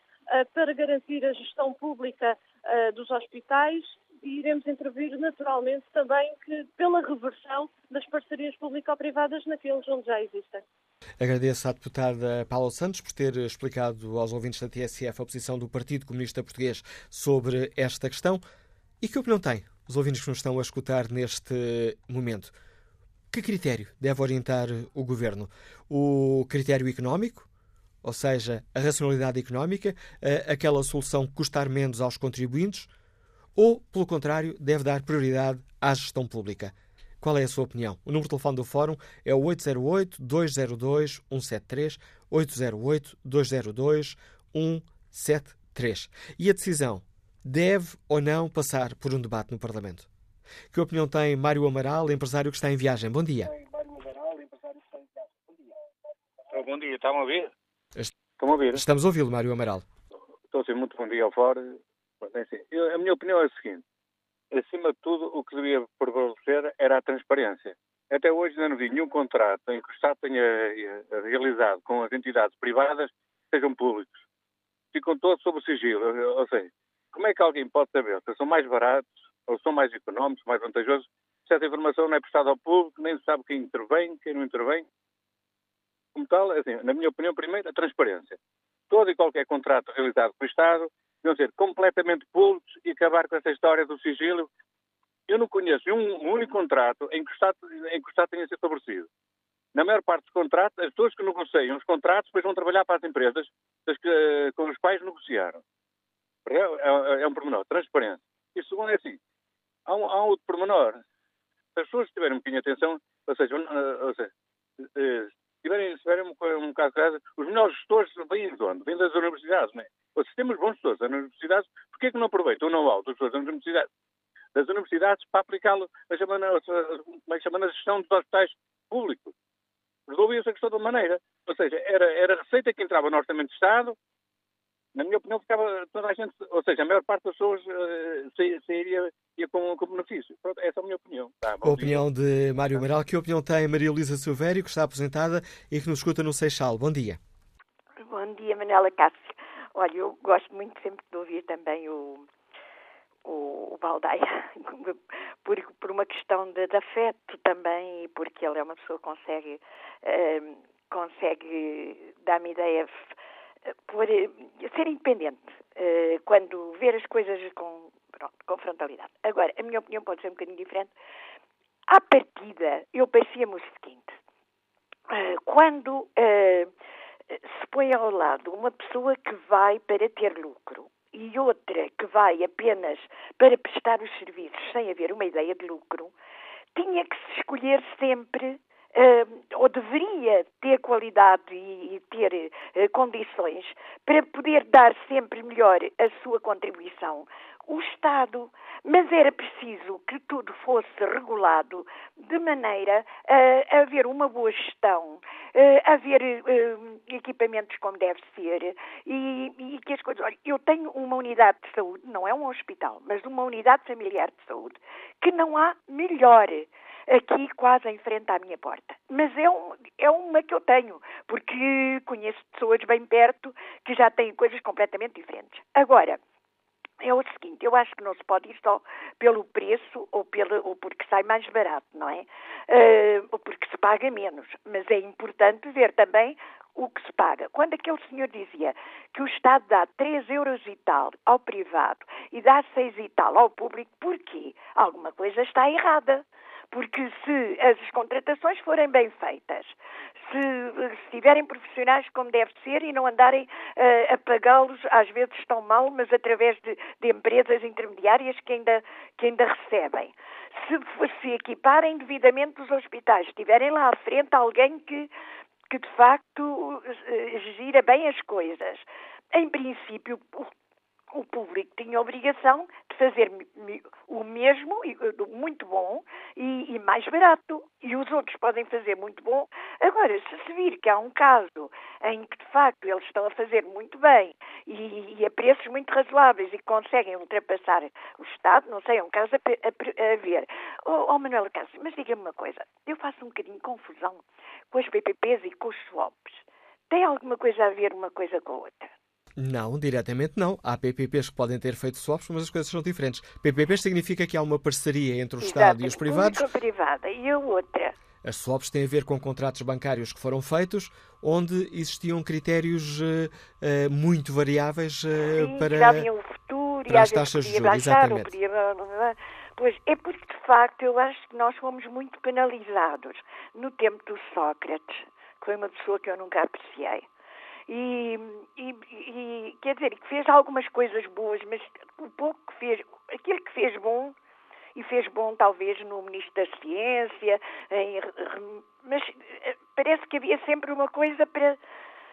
para garantir a gestão pública uh, dos hospitais e iremos intervir naturalmente também que, pela reversão das parcerias público-privadas naqueles onde já existem. Agradeço à deputada Paula Santos por ter explicado aos ouvintes da TSF a posição do Partido Comunista Português sobre esta questão. E que opinião tem os ouvintes que nos estão a escutar neste momento? Que critério deve orientar o governo? O critério económico? ou seja, a racionalidade económica, aquela solução custar menos aos contribuintes, ou, pelo contrário, deve dar prioridade à gestão pública? Qual é a sua opinião? O número de telefone do Fórum é o 808-202-173, 808-202-173. E a decisão deve ou não passar por um debate no Parlamento? Que opinião tem Mário Amaral, empresário que está em viagem? Bom dia. Bom dia, estão a ouvir? Estão a ouvir? Estamos a ouvi-lo, Mário Amaral. Estou a ser muito bom dia ao fora. A minha opinião é a seguinte acima de tudo, o que devia prevalecer era a transparência. Até hoje ainda não vi nenhum contrato em que o Estado tenha eh, realizado com as entidades privadas sejam públicos. Ficam todos sob o sigilo. Ou seja, como é que alguém pode saber se são mais baratos ou são mais económicos, mais vantajosos, se essa informação não é prestada ao público, nem se sabe quem intervém, quem não intervém? Como tal, é assim, na minha opinião, primeiro, a transparência. Todo e qualquer contrato realizado pelo Estado deviam ser completamente públicos e acabar com essa história do sigilo. Eu não conheço um, único contrato em que, o Estado, em que o Estado tenha sido favorecido. Na maior parte dos contratos, as pessoas que negociam os contratos depois vão trabalhar para as empresas que, com os quais negociaram. É, é, é um pormenor, transparência. E segundo é assim, há um, há outro pormenor. Se as pessoas tiverem um bocadinho de atenção, ou seja, ou seja eh, tiverem, tiverem um, um caso de os melhores gestores vêm de onde? Vêm das universidades, não é? Ou se temos bons gestores nas universidades, porquê que não aproveitam o know-how dos gestores das universidades, das universidades para aplicá-lo na chamada, é chamada gestão dos hospitais públicos? Resolvia-se a questão de uma maneira. Ou seja, era, era a receita que entrava no Orçamento de Estado, na minha opinião, ficava toda a gente, ou seja, a maior parte das pessoas uh, sairia ia com, com benefício. Pronto, essa é a minha opinião. Tá, a opinião de Mário Amaral. Que opinião tem Maria Luísa Silvério, que está aposentada e que nos escuta no Seixal? Bom dia. Bom dia, Manuela Cássio. Olha, eu gosto muito sempre de ouvir também o, o, o Baldaia, por, por uma questão de, de, afeto também, e porque ele é uma pessoa que consegue, uh, consegue dar-me ideia por uh, ser independente, uh, quando ver as coisas com, pronto, com frontalidade. Agora, a minha opinião pode ser um bocadinho diferente. À partida, eu parecia-me o seguinte, quando se põe ao lado uma pessoa que vai para ter lucro e outra que vai apenas para prestar os serviços sem haver uma ideia de lucro, tinha que se escolher sempre ou deveria ter qualidade e, ter uh, condições para poder dar sempre melhor a sua contribuição o Estado, mas era preciso que tudo fosse regulado de maneira a haver uma boa gestão, a haver equipamentos como deve ser e, e, que as coisas. Olha, eu tenho uma unidade de saúde, não é um hospital, mas uma unidade familiar de saúde, que não há melhor aqui quase em frente à minha porta. Mas é, um, é uma que eu tenho, porque conheço pessoas bem perto que já têm coisas completamente diferentes. Agora, é o seguinte, eu acho que não se pode ir só pelo preço ou, pelo, ou porque sai mais barato, não é? Uh, ou porque se paga menos. Mas é importante ver também o que se paga. Quando aquele senhor dizia que o Estado dá 3 euros e tal ao privado e dá 6 e tal ao público, porquê? Alguma coisa está errada. Porque se as contratações forem bem feitas, se, se tiverem profissionais como deve ser e não andarem uh, a pagá-los, às vezes estão mal, mas através de, de, empresas intermediárias que ainda, que ainda recebem. Se, se equiparem devidamente os hospitais, tiverem lá à frente alguém que, que de facto uh, gira bem as coisas. Em princípio, o público tinha a obrigação de fazer o mesmo, muito bom e, e, mais barato. E os outros podem fazer muito bom. Agora, se se vir que há um caso em que, de facto, eles estão a fazer muito bem e, e a preços muito razoáveis e conseguem ultrapassar o Estado, não sei, é um caso a, a, a ver. Oh, oh Manuela Cássio, mas diga-me uma coisa. Eu faço um bocadinho confusão com as PPPs e com os swaps. Tem alguma coisa a ver uma coisa com a outra? Não, diretamente não. Há PPPs que podem ter feito swaps, mas as coisas são diferentes. PPPs significa que há uma parceria entre o Exato, Estado e os privados. Uma privada e a outra. As swaps têm a ver com contratos bancários que foram feitos, onde existiam critérios uh, uh, muito variáveis uh, Sim, para, o futuro, para as taxas de juros. Exatamente. Podia... Pois é porque, de facto, eu acho que nós fomos muito penalizados no tempo do Sócrates, que foi uma pessoa que eu nunca apreciei e, e, e, quer dizer, que fez algumas coisas boas, mas o pouco que fez, aquilo que fez bom, e fez bom talvez no Ministro da Ciência, em, mas eh, parece que havia sempre uma coisa para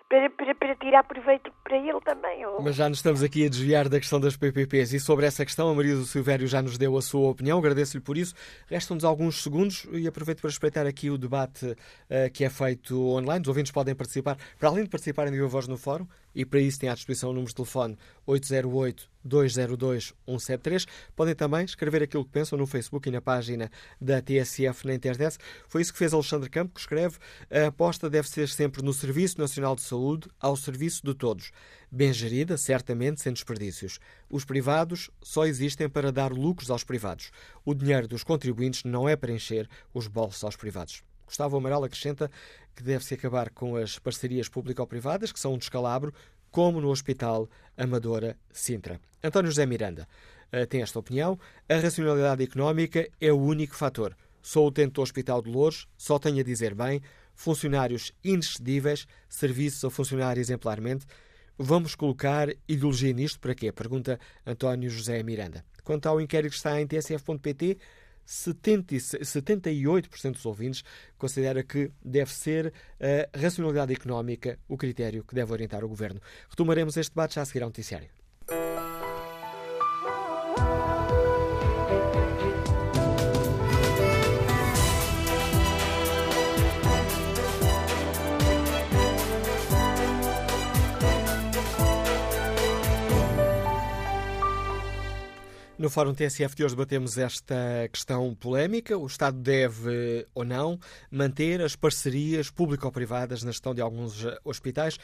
para, para, para, tirar proveito para ele também. Ou... Mas já nos estamos aqui a desviar da questão das PPPs e sobre essa questão a Maria do Silvério já nos deu a sua opinião, agradeço-lhe por isso. Restam-nos alguns segundos e aproveito para espreitar aqui o debate uh, que é feito online. Os ouvintes podem participar, para além de participarem de voz no fórum, e para isso têm à disposição o número de telefone 808-202-173. Podem também escrever aquilo que pensam no Facebook e na página da TSF na internet. Foi isso que fez Alexandre Campo, que escreve a aposta deve ser sempre no Serviço Nacional de Saúde, ao serviço de todos. Bem gerida, certamente, sem desperdícios. Os privados só existem para dar lucros aos privados. O dinheiro dos contribuintes não é para encher os bolsos aos privados. Gustavo Amaral acrescenta que deve-se acabar com as parcerias público-privadas, que são um descalabro, como no Hospital Amadora Sintra. António José Miranda uh, tem esta opinião. A racionalidade económica é o único fator. Sou utente do Hospital de Louros, só tenho a dizer bem, funcionários inexcedíveis, serviços a funcionar exemplarmente. Vamos colocar ideologia nisto para quê? Pergunta António José Miranda. Quanto ao inquérito que está em tsf.pt, 70, 78% dos ouvintes considera que deve ser a racionalidade económica o critério que deve orientar o governo. Retomaremos este debate já a seguir ao noticiário. No Fórum TSF de hoje debatemos esta questão polémica. O Estado deve ou não manter as parcerias público-privadas na gestão de alguns hospitais.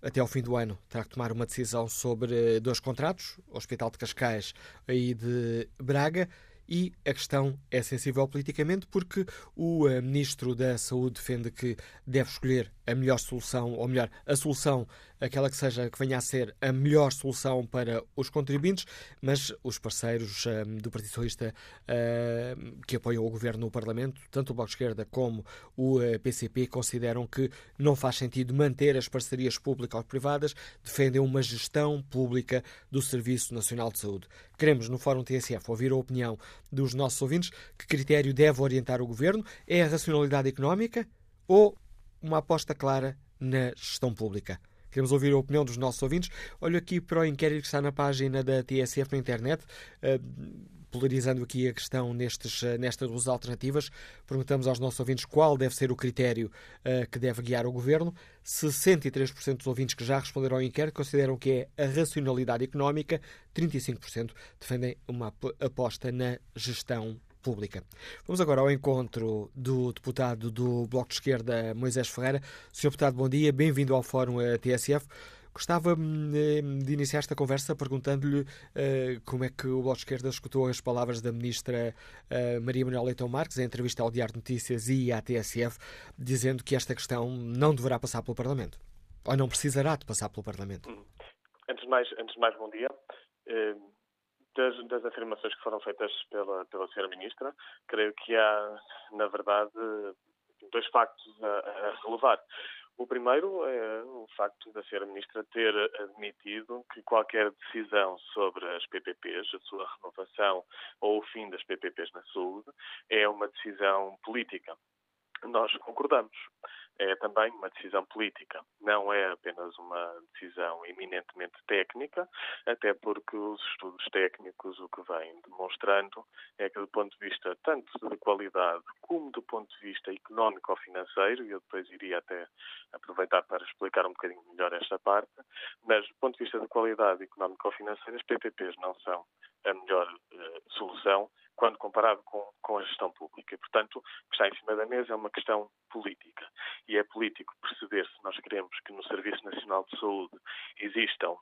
Até ao fim do ano terá que tomar uma decisão sobre dois contratos, Hospital de Cascais e de Braga. E a questão é sensível politicamente porque o eh, Ministro da Saúde defende que deve escolher a melhor solução, ou melhor, a solução aquela que seja que venha a ser a melhor solução para os contribuintes, mas os parceiros um, do Partido Socialista uh, que apoiam o governo no Parlamento, tanto o Bloco de Esquerda como o PCP, consideram que não faz sentido manter as parcerias públicas-privadas, defendem uma gestão pública do Serviço Nacional de Saúde. Queremos, no Fórum TSF, ouvir a opinião dos nossos ouvintes. Que critério deve orientar o governo? É a racionalidade económica ou uma aposta clara na gestão pública? Queremos ouvir a opinião dos nossos ouvintes. Olho aqui para o inquérito que está na página da TSF na internet. Uh, polarizando aqui a questão nestes, eh, nestas duas alternativas, perguntamos aos nossos ouvintes qual deve ser o critério uh, que deve guiar o governo. 63% dos ouvintes que já responderam ao inquérito consideram que é a racionalidade económica, 35% defendem uma aposta na gestão pública. Vamos agora ao encontro do deputado do Bloco de Esquerda, Moisés Ferreira. Sr. deputado, bom dia, bem-vindo ao Fórum TSF. Gostava hum, de iniciar esta conversa perguntando-lhe uh, como é que o Bloco de Esquerda escutou as palavras da ministra uh, Maria Manuel Leitão Marques em entrevista ao Diário de Notícias e à TSF, dizendo que esta questão não deverá passar pelo Parlamento. Ou não precisará de passar pelo Parlamento. Antes de mais, antes de mais bom dia. Uh das, das, afirmações que foram feitas pela, pela Sra. Ministra, creio que há, na verdade, dois factos a, a relevar. O primeiro é o facto da Sra. Ministra ter admitido que qualquer decisão sobre as PPPs, a sua renovação ou o fim das PPPs na saúde, é uma decisão política. Nós concordamos é também uma decisão política, não é apenas uma decisão eminentemente técnica, até porque os estudos técnicos o que vêm demonstrando é que, do ponto de vista tanto de qualidade como do ponto de vista económico ou financeiro, e eu depois iria até aproveitar para explicar um bocadinho melhor esta parte, mas do ponto de vista de qualidade económico ou financeira, as PPPs não são a melhor uh, solução quando comparado com, com a gestão pública. E, portanto, o que está em cima da mesa é uma questão política. E é político perceber se nós queremos que no Serviço Nacional de Saúde existam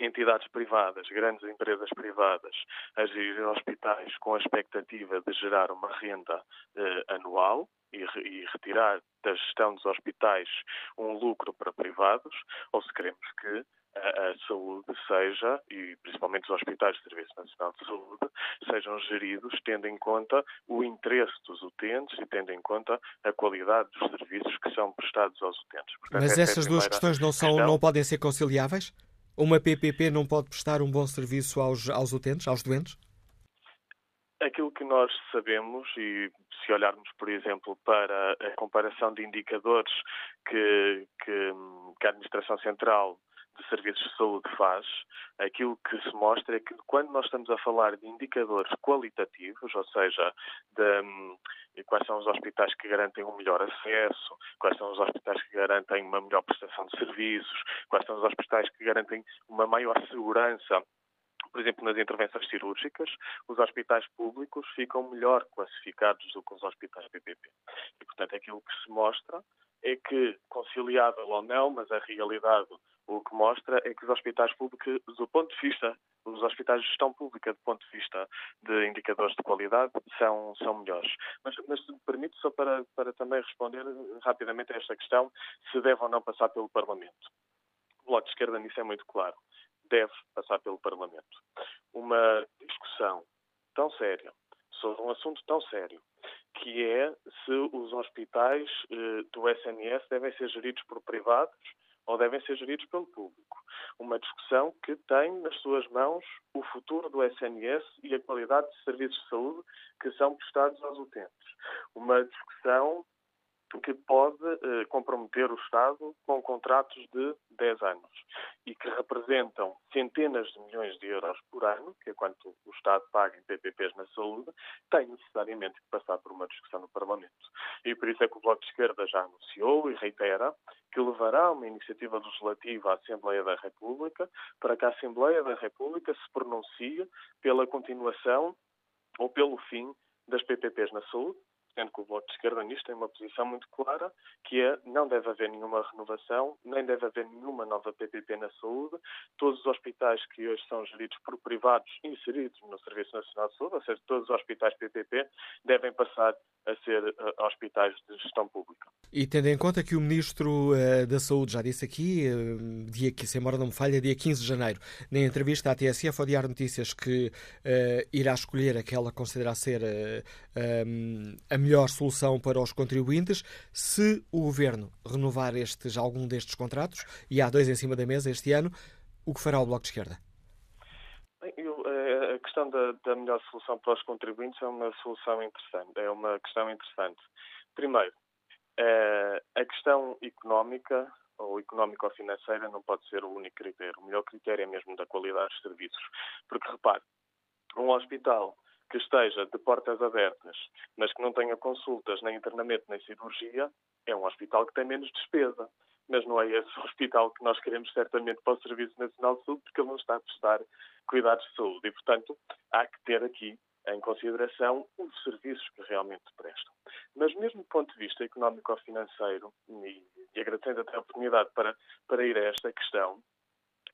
entidades privadas, grandes empresas privadas, a gerir hospitais com a expectativa de gerar uma renda eh, anual e, e, retirar da gestão dos hospitais um lucro para privados, ou se queremos que a, a, saúde seja, e principalmente os hospitais de Serviço Nacional de Saúde, sejam geridos tendo em conta o interesse dos utentes e tendo em conta a qualidade dos serviços que são prestados aos utentes. Portanto, Mas essas é duas questões não, são, questão... não podem ser conciliáveis? Uma PPP não pode prestar um bom serviço aos, aos utentes, aos doentes? Aquilo que nós sabemos, e se olharmos, por exemplo, para a comparação de indicadores que, que, que a Administração Central de Serviços de Saúde faz, aquilo que se mostra é que quando nós estamos a falar de indicadores qualitativos, ou seja, de quais são os hospitais que garantem um melhor acesso, quais são os hospitais que garantem uma melhor prestação de serviços, quais são os hospitais que garantem uma maior segurança por exemplo, nas intervenções cirúrgicas, os hospitais públicos ficam melhor classificados do que os hospitais PPP. E, portanto, aquilo que se mostra é que, conciliável ou não, mas a realidade o que mostra é que os hospitais públicos, do ponto de vista, os hospitais de gestão pública, do ponto de vista de indicadores de qualidade, são, são melhores. Mas, mas se me permite, só para, para também responder rapidamente a esta questão, se deve ou não passar pelo Parlamento. O Bloco de Esquerda nisso é muito claro. Deve passar pelo Parlamento. Uma discussão tão séria sobre um assunto tão sério, que é se os hospitais eh, do SNS devem ser geridos por privados ou devem ser geridos pelo público. Uma discussão que tem nas suas mãos o futuro do SNS e a qualidade de serviços de saúde que são prestados aos utentes. Uma discussão que pode eh, comprometer o Estado com contratos de 10 anos e que representam centenas de milhões de euros por ano, que é quanto o Estado paga em PPPs na saúde, tem necessariamente que passar por uma discussão no Parlamento. E por isso é que o Bloco de Esquerda já anunciou e reitera que levará uma iniciativa legislativa à Assembleia da República para que a Assembleia da República se pronuncie pela continuação ou pelo fim das PPPs na saúde, sendo que o Bloco de Esquerda nisto tem uma posição muito clara, que é não deve haver nenhuma renovação, nem deve haver nenhuma nova PPP na saúde. Todos os hospitais que hoje são geridos por privados inseridos no Serviço Nacional de Saúde, ou seja, todos os hospitais PPP, devem passar a ser uh, hospitais de gestão pública. E tendo em conta que o Ministro uh, da Saúde já disse aqui, uh, dia que, se embora não me falha, dia 15 de janeiro, na entrevista à TSF ao Diário Notícias, que irá escolher aquela que considera ser um, a melhor solução para os contribuintes, se o Governo renovar estes, algum destes contratos, e há dois em cima da mesa este ano, o que fará o Bloco de Esquerda? Questão da, da, melhor solução para os contribuintes é uma solução interessante, é uma questão interessante. Primeiro, eh, a questão económica ou económico ou financeira não pode ser o único critério. O melhor critério é mesmo da qualidade dos serviços. Porque, repare, um hospital que esteja de portas abertas, mas que não tenha consultas, nem internamento, nem cirurgia, é um hospital que tem menos despesa mas não é esse hospital que nós queremos certamente para o Serviço Nacional de Saúde, porque ele não está a prestar cuidados de saúde. E, portanto, há que ter aqui em consideração os serviços que realmente prestam. Mas mesmo do ponto de vista económico ou financeiro, e, e agradecendo até a oportunidade para, para ir a esta questão,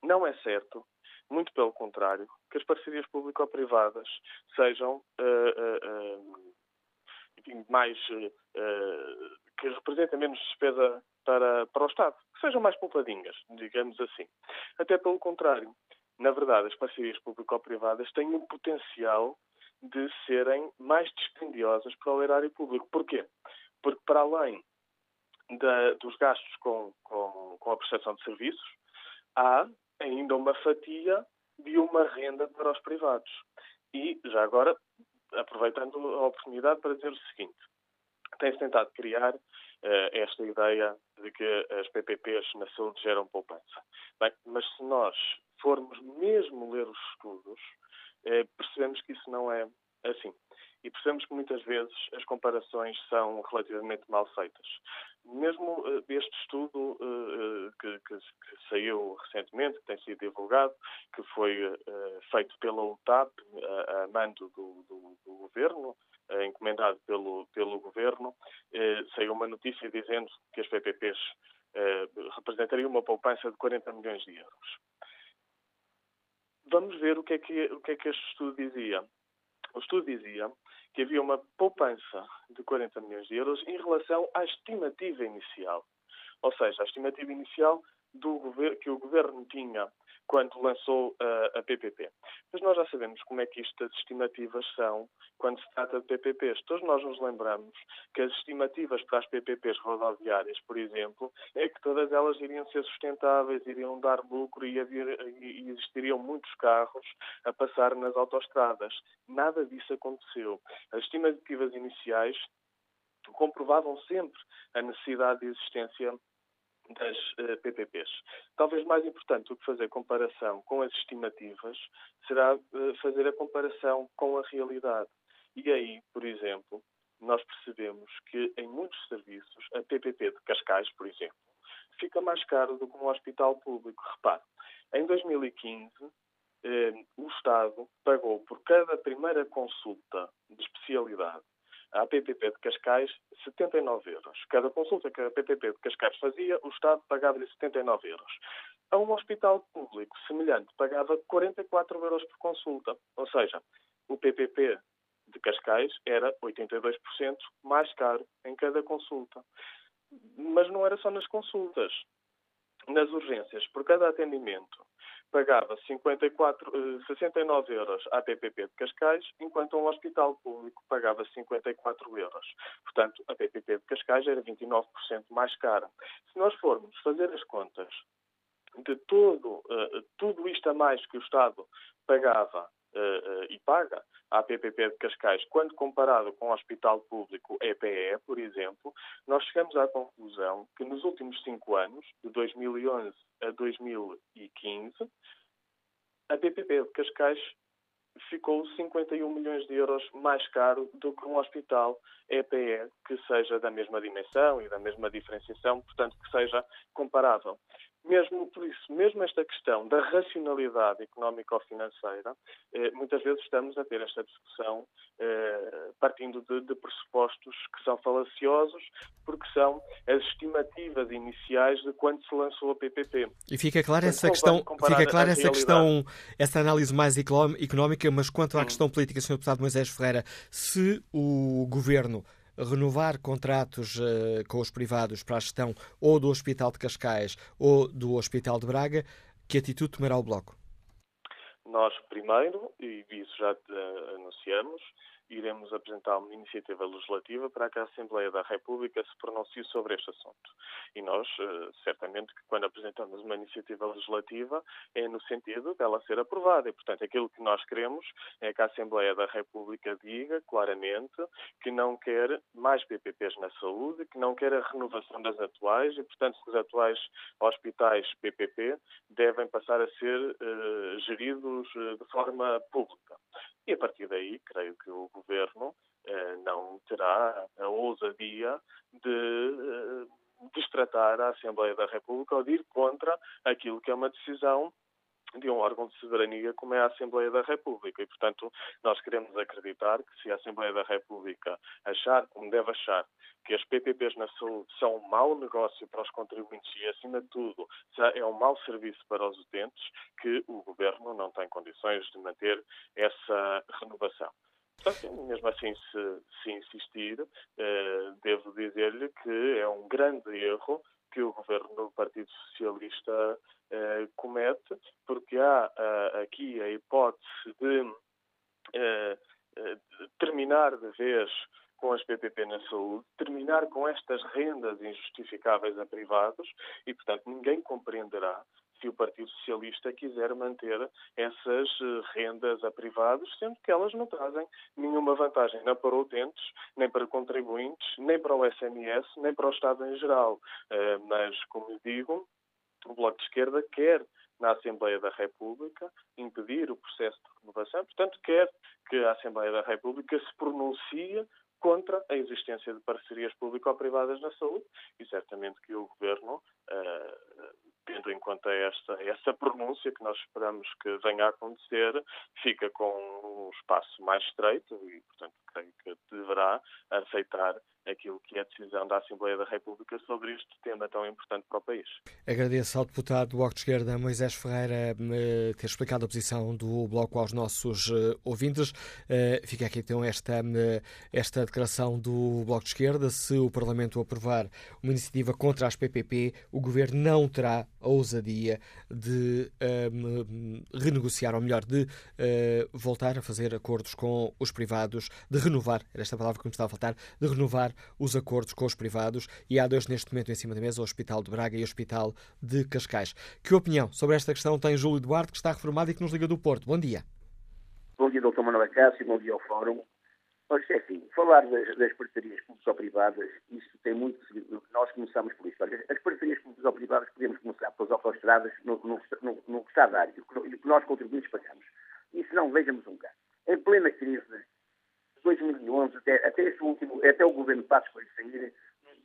não é certo, muito pelo contrário, que as parcerias público-privadas sejam uh, uh, uh, mais que representem menos despesa para, para o Estado, que sejam mais poupadinhas, digamos assim. Até pelo contrário, na verdade, as parcerias público-privadas têm um potencial de serem mais dispendiosas para o erário público. Porquê? Porque, para além da, dos gastos com, com, com a prestação de serviços, há ainda uma fatia de uma renda para os privados. E, já agora, aproveitando a oportunidade para dizer o seguinte: tem-se tentado criar esta ideia de que as PPPs na saúde geram poupança. Bem, mas se nós formos mesmo ler os estudos, uh, percebemos que isso não é assim. E percebemos que muitas vezes as comparações são relativamente mal feitas. Mesmo uh, este estudo que, que, que, saiu recentemente, que tem sido divulgado, que foi feito pela UTAP, a, a mando do, do, do governo, eh, encomendado pelo, pelo governo, eh, saiu uma notícia dizendo que as PPPs eh, representariam uma poupança de 40 milhões de euros. vamos ver o que é que, o que, é que este estudo dizia. O estudo dizia que havia uma poupança de 40 milhões de euros em relação à estimativa inicial. Ou seja, a estimativa inicial do que o governo tinha quando lançou uh, a PPP. Mas nós já sabemos como é que estas estimativas são quando se trata de PPPs. Todos nós nos lembramos que as estimativas para as PPPs rodoviárias, por exemplo, é que todas elas iriam ser sustentáveis, iriam dar lucro e, haver, e existiriam muitos carros a passar nas autoestradas. Nada disso aconteceu. As estimativas iniciais comprovavam sempre a necessidade de existência das eh, PPPs. Talvez mais importante do que fazer comparação com as estimativas será uh, fazer a comparação com a realidade. E aí, por exemplo, nós percebemos que em muitos serviços, a PPP de Cascais, por exemplo, fica mais caro do que um hospital público. Repare, em 2015, eh, o Estado pagou por cada primeira consulta de especialidade a PPP de Cascais 79 euros. Cada consulta que a PPP de Cascais fazia, o Estado pagava-lhe 79 euros. A um hospital público semelhante pagava 44 euros por consulta. Ou seja, o PPP de Cascais era 82% mais caro em cada consulta. Mas não era só nas consultas. Nas urgências, por cada atendimento, pagava 54, 69 eh, euros à PPP de Cascais, enquanto um hospital público pagava 54 euros. Portanto, a PPP de Cascais era 29% mais cara. Se nós formos fazer as contas de todo, uh, tudo isto a mais que o Estado pagava e paga à PPP de Cascais, quando comparado com o Hospital Público EPE, por exemplo, nós chegamos à conclusão que nos últimos cinco anos, de 2011 a 2015, a PPP de Cascais ficou 51 milhões de euros mais caro do que um hospital EPE que seja da mesma dimensão e da mesma diferenciação, portanto, que seja comparável. Mesmo por isso, mesmo esta questão da racionalidade económico-financeira, eh, muitas vezes estamos a ter esta discussão eh, partindo de, de, pressupostos que são falaciosos, porque são as estimativas iniciais de quando se lançou a PPP. E fica clara essa questão, fica clara essa questão, essa análise mais económica, mas quanto à hum. questão política, Sr. Deputado Moisés Ferreira, se o governo renovar contratos uh, com os privados para a gestão ou do Hospital de Cascais ou do Hospital de Braga, que atitude tomará o Bloco? Nós, primeiro, e isso já uh, anunciamos, iremos apresentar uma iniciativa legislativa para que a Assembleia da República se pronuncie sobre este assunto. E nós, eh, certamente, que quando apresentamos uma iniciativa legislativa, é no sentido dela ser aprovada. E, portanto, aquilo que nós queremos é que a Assembleia da República diga claramente que não quer mais PPPs na saúde, que não quer a renovação das atuais e, portanto, que os atuais hospitais PPP devem passar a ser uh, geridos uh, de forma pública. E a partir daí, creio que o governo eh, não terá a ousadia de eh, destratar a Assembleia da República ou de ir contra aquilo que é uma decisão de um órgão de soberania como é a Assembleia da República. E, portanto, nós queremos acreditar que se a Assembleia da República achar, como deve achar, que as PPPs na saúde são um mau negócio para os contribuintes e, acima de tudo, é um mau serviço para os utentes, que o Governo não tem condições de manter essa renovação. Portanto, mesmo assim, se, se insistir, eh, devo dizer-lhe que é um grande erro que o governo do Partido Socialista eh, comete, porque há uh, aqui a hipótese de uh, terminar de vez com as PPP na saúde, terminar com estas rendas injustificáveis a privados e, portanto, ninguém compreenderá se o Partido Socialista quiser manter essas rendas a privados, sendo que elas não trazem nenhuma vantagem, nem para utentes, nem para contribuintes, nem para o SNS, nem para o Estado em geral. Mas, como digo, o Bloco de Esquerda quer, na Assembleia da República, impedir o processo de renovação, portanto, quer que a Assembleia da República se pronuncie contra a existência de parcerias público-privadas na saúde e certamente que o Governo, uh, tendo em conta esta, essa pronúncia que nós esperamos que venha a acontecer, fica com um espaço mais estreito e, portanto, creio que deverá aceitar aquilo que é a decisão da Assembleia da República sobre este tema tão importante para o país. Agradeço ao deputado do Bloco de Esquerda, Moisés Ferreira, ter explicado a posição do Bloco aos nossos eh, ouvintes. Eh, fica aqui então esta, esta declaração do Bloco de Esquerda. Se o Parlamento aprovar uma iniciativa contra as PPP, o Governo não terá a ousadia de um, renegociar, ou melhor, de uh, voltar a fazer acordos com os privados, de renovar, era esta palavra que me estava a faltar, de renovar os acordos com os privados e há dois neste momento em cima da mesa, o Hospital de Braga e o Hospital de Cascais. Que opinião sobre esta questão tem Júlio Duarte, que está reformado e que nos liga do Porto? Bom dia. Bom dia, Dr. Manuel Cássio, bom dia ao Fórum. Mas, é assim, falar das, das parcerias público-privadas, isso tem muito. Nós começamos por isso. As parcerias público-privadas podemos começar pelas autoestradas no, no, no, no Estado área, e o que nós contribuintes pagamos. E se não, vejamos um caso. Em plena crise, 2011, até, até, este último, até o governo Passos foi sair,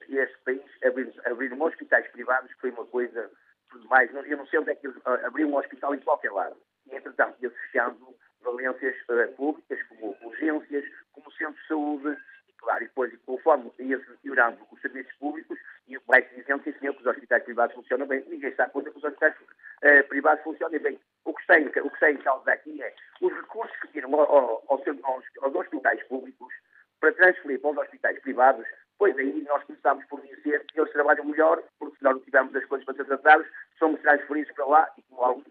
este país abriu, abriram hospitais privados, foi uma coisa por demais. Eu não sei onde é que eles abriram um hospital em qualquer lado. E, entretanto, ia fechando valências uh, públicas, como urgências, como centros de saúde, claro, e depois, conforme ia-se melhorando os serviços públicos, e vai-se dizendo, sim senhor, que os hospitais privados funcionam bem, ninguém está conta que os hospitais uh, privados funcionem bem. O que, está em, o que está em causa aqui é os recursos que tiram ao, ao, aos, aos hospitais públicos para transferir para os hospitais privados, pois aí nós começámos por dizer que eles trabalham melhor, porque se nós não tivermos as coisas para ser tratadas, somos transferidos para lá, e como alguns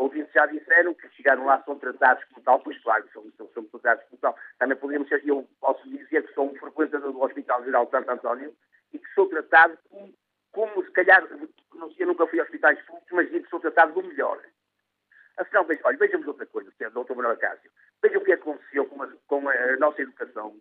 ouvintes já disseram que chegaram lá, são tratados como tal, pois claro, são, são, tratados como tal. Também podemos ser, eu posso dizer que sou um frequentador do Hospital Geral de Santo António e que sou tratado como, como se calhar, não sei, eu nunca fui a hospitais públicos, mas digo que sou tratado do melhor. Afinal, veja, olha, vejamos outra coisa, Sr. Dr. Manuel Cássio. Vejam o que aconteceu com a, com a nossa educação.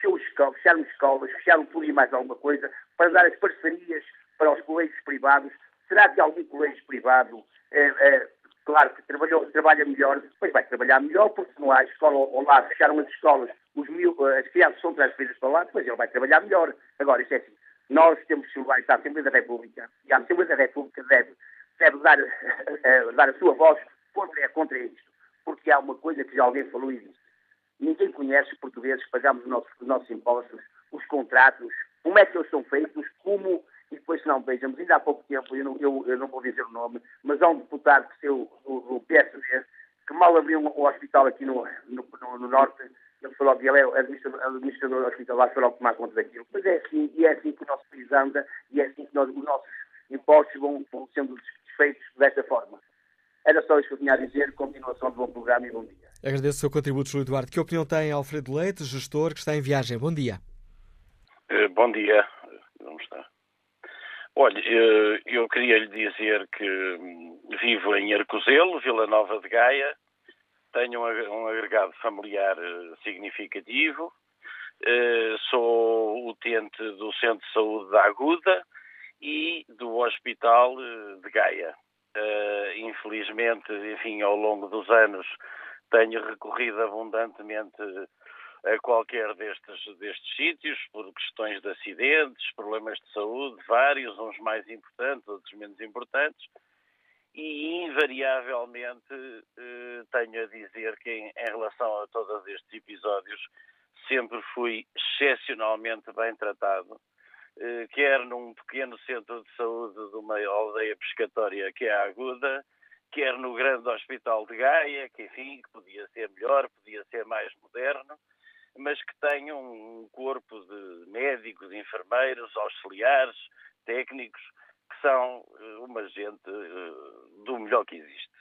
Fechou fecharam escolas, fecharam tudo e mais alguma coisa para dar as parcerias para os colégios privados. Será que algum colégio privado é, é, claro que trabalhou, trabalha melhor, depois vai trabalhar melhor, porque não há escola ao lado, fecharam as escolas, os mil, as crianças são transferidas para lá, depois ele vai trabalhar melhor. Agora, isso é assim, nós temos que levar à Assembleia da República, e a Assembleia da República deve, deve dar, uh, dar a sua voz contra, contra isto, porque há uma coisa que já alguém falou e disse. Ninguém conhece portugueses pagamos os nossos, os nossos impostos, os contratos, como é que eles são feitos, como e depois, se não, vejamos, ainda há pouco tempo, eu não, eu, eu não vou dizer o nome, mas há um deputado que saiu do, do PSD, que mal abriu um, um hospital aqui no, no, no, no Norte, ele falou que ele é o administrador, administrador hospitalar, foi logo tomar conta daquilo. Mas é assim, e é assim que o nosso país anda, e é assim que nós, os nossos impostos vão, vão sendo desfeitos desta forma. Era só isso que eu tinha a dizer. Continuação de bom programa e bom dia. Agradeço o seu contributo, Júlio Eduardo. Que opinião tem Alfredo Leite, gestor que está em viagem? Bom dia. Uh, bom dia. Vamos estar. Olha, eh, eu queria lhe dizer que hum, vivo em Arcozelo, Vila Nova de Gaia, tenho um agregado familiar eh, significativo, eh, sou utente do Centro de Saúde da Aguda e do Hospital de Gaia. Infelizmente, enfim, ao longo dos anos tenho recorrido abundantemente a qualquer destes, destes sítios por questões de acidentes, problemas de saúde, vários, uns mais importantes, outros menos importantes, e invariavelmente eh, tenho a dizer que em, em, relação a todos estes episódios sempre fui excepcionalmente bem tratado, eh, quer num pequeno centro de saúde de uma aldeia pescatória que é a Aguda, quer no grande hospital de Gaia, que enfim, podia ser melhor, podia ser mais moderno, mas que tenham um corpo de médicos, enfermeiros, auxiliares, técnicos, que são eh, uma gente eh, do melhor que existe.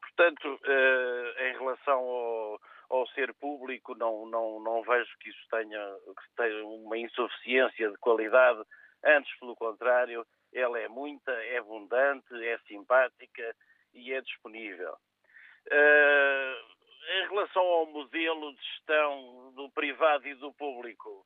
Portanto, eh, em relação ao, ao ser público, não, não, não vejo que isso tenha, que tenha uma insuficiência de qualidade, antes, pelo contrário, ela é muita, é abundante, é simpática e é disponível. Uh, em relação ao modelo de gestão do privado e do público,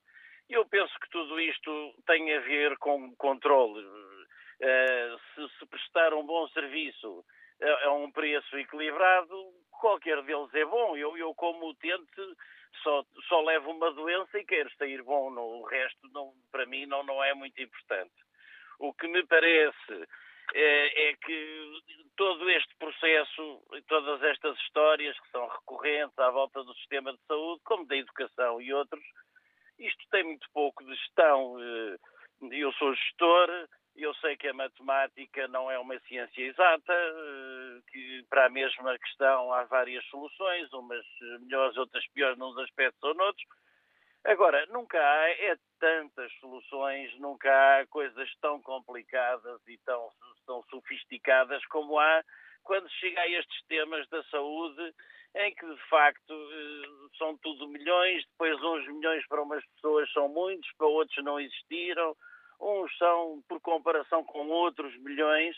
eu penso que tudo isto tem a ver com controle. Uh, se, se, prestar um bom serviço a, a, um preço equilibrado, qualquer deles é bom. Eu, eu como utente, só, só levo uma doença e quero sair bom. No, o resto, não, para mim, não, não é muito importante. O que me parece é, é que todo este processo, todas estas histórias que são recorrentes à volta do sistema de saúde, como da educação e outros, Isto tem muito pouco de gestão. Eh, eu sou gestor, eu sei que a matemática não é uma ciência exata, eh, que para a mesma questão há várias soluções, umas melhores, outras piores nos aspectos ou noutros. Agora, nunca há é tantas soluções, nunca há coisas tão complicadas e tão, tão sofisticadas como há quando chega a estes temas da saúde, em que de facto eh, são tudo milhões, depois uns milhões para umas pessoas são muitos, para outros não existiram, uns são por comparação com outros milhões,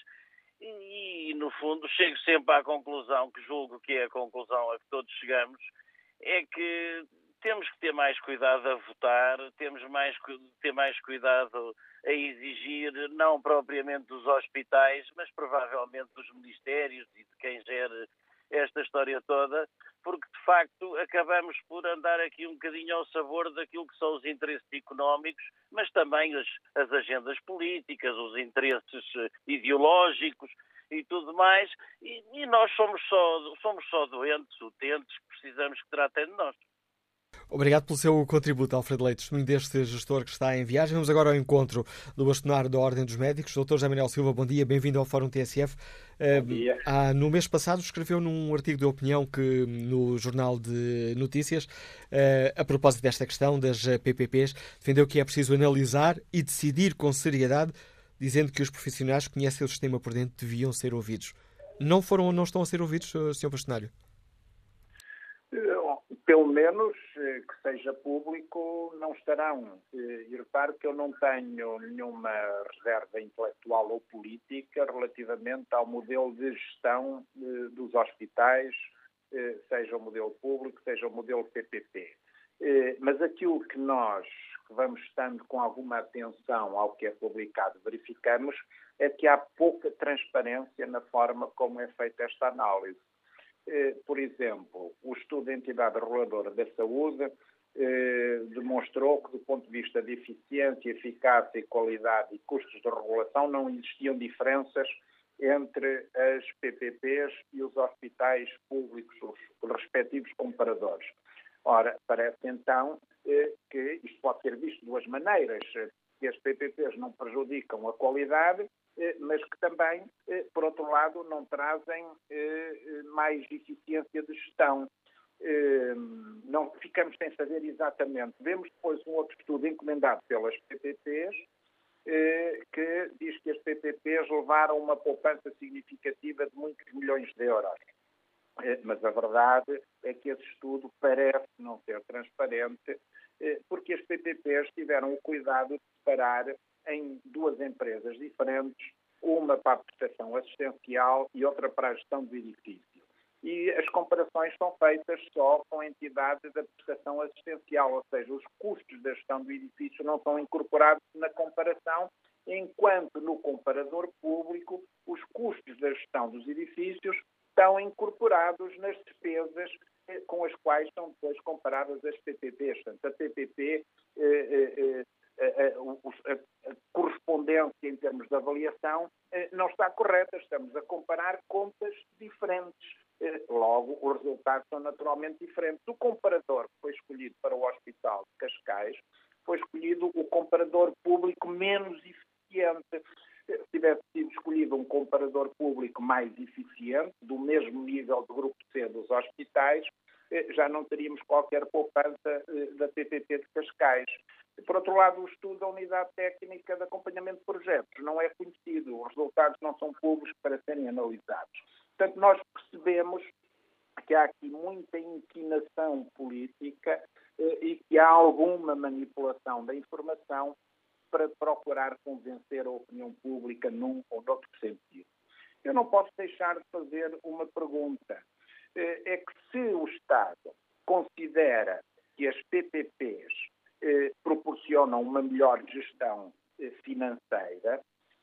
e, e no fundo chego sempre à conclusão, que julgo que é a conclusão a que todos chegamos, é que temos que ter mais cuidado a votar, temos mais ter mais cuidado a exigir, não propriamente dos hospitais, mas provavelmente dos ministérios e de quem gere esta história toda, porque de facto acabamos por andar aqui um bocadinho ao sabor daquilo que são os interesses económicos, mas também as, as agendas políticas, os interesses eh, ideológicos e tudo mais, e, e nós somos só, somos só doentes, utentes, que precisamos que tratem de nós. Obrigado pelo seu contributo, Alfredo Leite, testemunho deste gestor que está em viagem. Vamos agora ao encontro do bastonário da Ordem dos Médicos, Dr. José Manuel Silva. Bom dia, bem-vindo ao Fórum TSF. Bom dia. Ah, no mês passado escreveu num artigo de opinião que no Jornal de Notícias, ah, a propósito desta questão das PPPs, defendeu que é preciso analisar e decidir com seriedade, dizendo que os profissionais que conhecem o sistema por dentro deviam ser ouvidos. Não foram ou não estão a ser ouvidos, Sr. Bastonário? Pelo menos eh, que seja público, não estarão. Eh, e repare que eu não tenho nenhuma reserva intelectual ou política relativamente ao modelo de gestão eh, dos hospitais, seja o modelo público, seja o modelo PPP. Mas aquilo que nós, que vamos estando com alguma atenção ao que é publicado, verificamos é que há pouca transparência na forma como é feita esta análise por exemplo, o estudo da entidade reguladora da saúde eh, demonstrou que, do ponto de vista de eficiência, eficácia, qualidade e custos de regulação, não existiam diferenças entre as PPPs e os hospitais públicos, os respectivos comparadores. Ora, parece então eh, que isto pode ser visto de duas maneiras, que as PPPs não prejudicam a qualidade eh, mas que também, eh, por outro lado, não trazem eh, mais eficiência de gestão. Não ficamos sem saber exatamente. Vemos depois um outro estudo encomendado pelas PPPs, que diz que as PPPs levaram uma poupança significativa de muitos milhões de euros. Mas a verdade é que esse estudo parece não ser transparente, porque as PPPs tiveram o cuidado de separar em duas empresas diferentes, uma para a prestação assistencial e outra para a gestão do edifício. E as comparações são feitas só com entidades da prestação assistencial, ou seja, os custos da gestão do edifício não são incorporados na comparação, enquanto no comparador público os custos da gestão dos edifícios estão incorporados nas despesas eh, com as quais são depois comparadas as PPPs. Portanto, a PPP eh, eh, eh a, a, a, correspondência em termos de avaliação eh, não está correta. Estamos a comparar contas diferentes. Eh, logo, os resultados são naturalmente diferentes. O comparador que foi escolhido para o Hospital de Cascais foi escolhido o comparador público menos eficiente. Eh, se tivesse sido escolhido um comparador público mais eficiente, do mesmo nível do grupo C dos hospitais, já não teríamos qualquer poupança da PPP de Cascais. Por outro lado, o estudo da Unidade Técnica de Acompanhamento de Projetos não é conhecido, os resultados não são públicos para serem analisados. Portanto, nós percebemos que há aqui muita inclinação política eh, e que há alguma manipulação da informação para procurar convencer a opinião pública num ou noutro sentido. Eu não posso deixar de fazer uma pergunta. Eh, é que se o Estado considera que as PPPs proporcionam uma melhor gestão eh, financeira,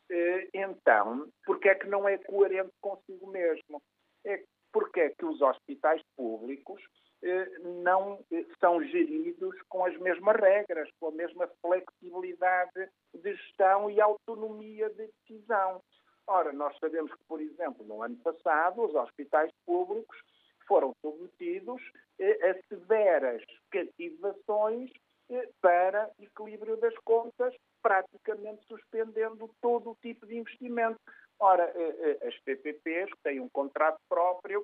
eh, então, porque é que não é coerente consigo mesmo? É porque é que os hospitais públicos não são geridos com as mesmas regras, com a mesma flexibilidade de gestão e autonomia de decisão. Ora, nós sabemos que, por exemplo, no ano passado, os hospitais públicos foram submetidos a severas cativações para equilíbrio das contas, praticamente suspendendo todo o tipo de investimento. Ora, as PPPs, que têm um contrato próprio,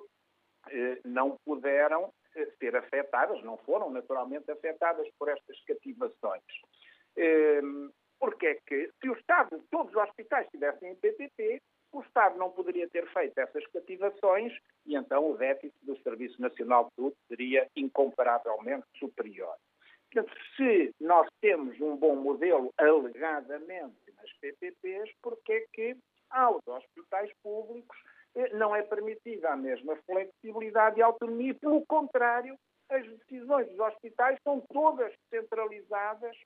não puderam ser afetadas, não foram naturalmente afetadas por estas cativações. Porque é que, se o Estado, todos os hospitais estivessem em PPP, o Estado não poderia ter feito essas cativações e então o déficit do Serviço Nacional de Saúde seria incomparavelmente superior. Portanto, se nós temos um bom modelo alegadamente nas PPPs, porque é que aos hospitais públicos eh, não é permitida a mesma flexibilidade e autonomia? Pelo contrário, as decisões dos hospitais são todas centralizadas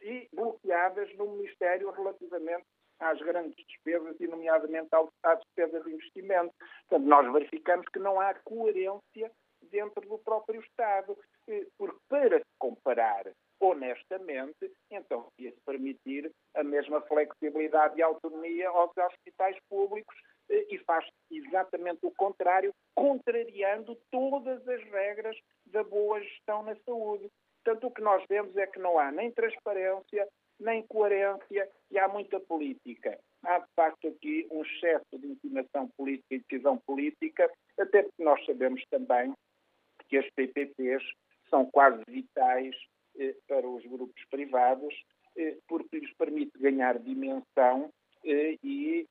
e bloqueadas no Ministério relativamente às grandes despesas e, nomeadamente, à despesa de investimento. Portanto, nós verificamos que não há coerência dentro do próprio Estado, porque para comparar honestamente, então ia-se permitir a mesma flexibilidade e autonomia aos hospitais públicos eh, e faz exatamente o contrário, contrariando todas as regras da boa gestão na saúde. Portanto, o que nós vemos é que não há nem transparência, nem coerência e há muita política. Há, de facto, aqui um excesso de intimação política e decisão política, até porque nós sabemos também que as PPPs são quase vitais eh, para os grupos privados, eh, porque lhes permite ganhar dimensão eh, e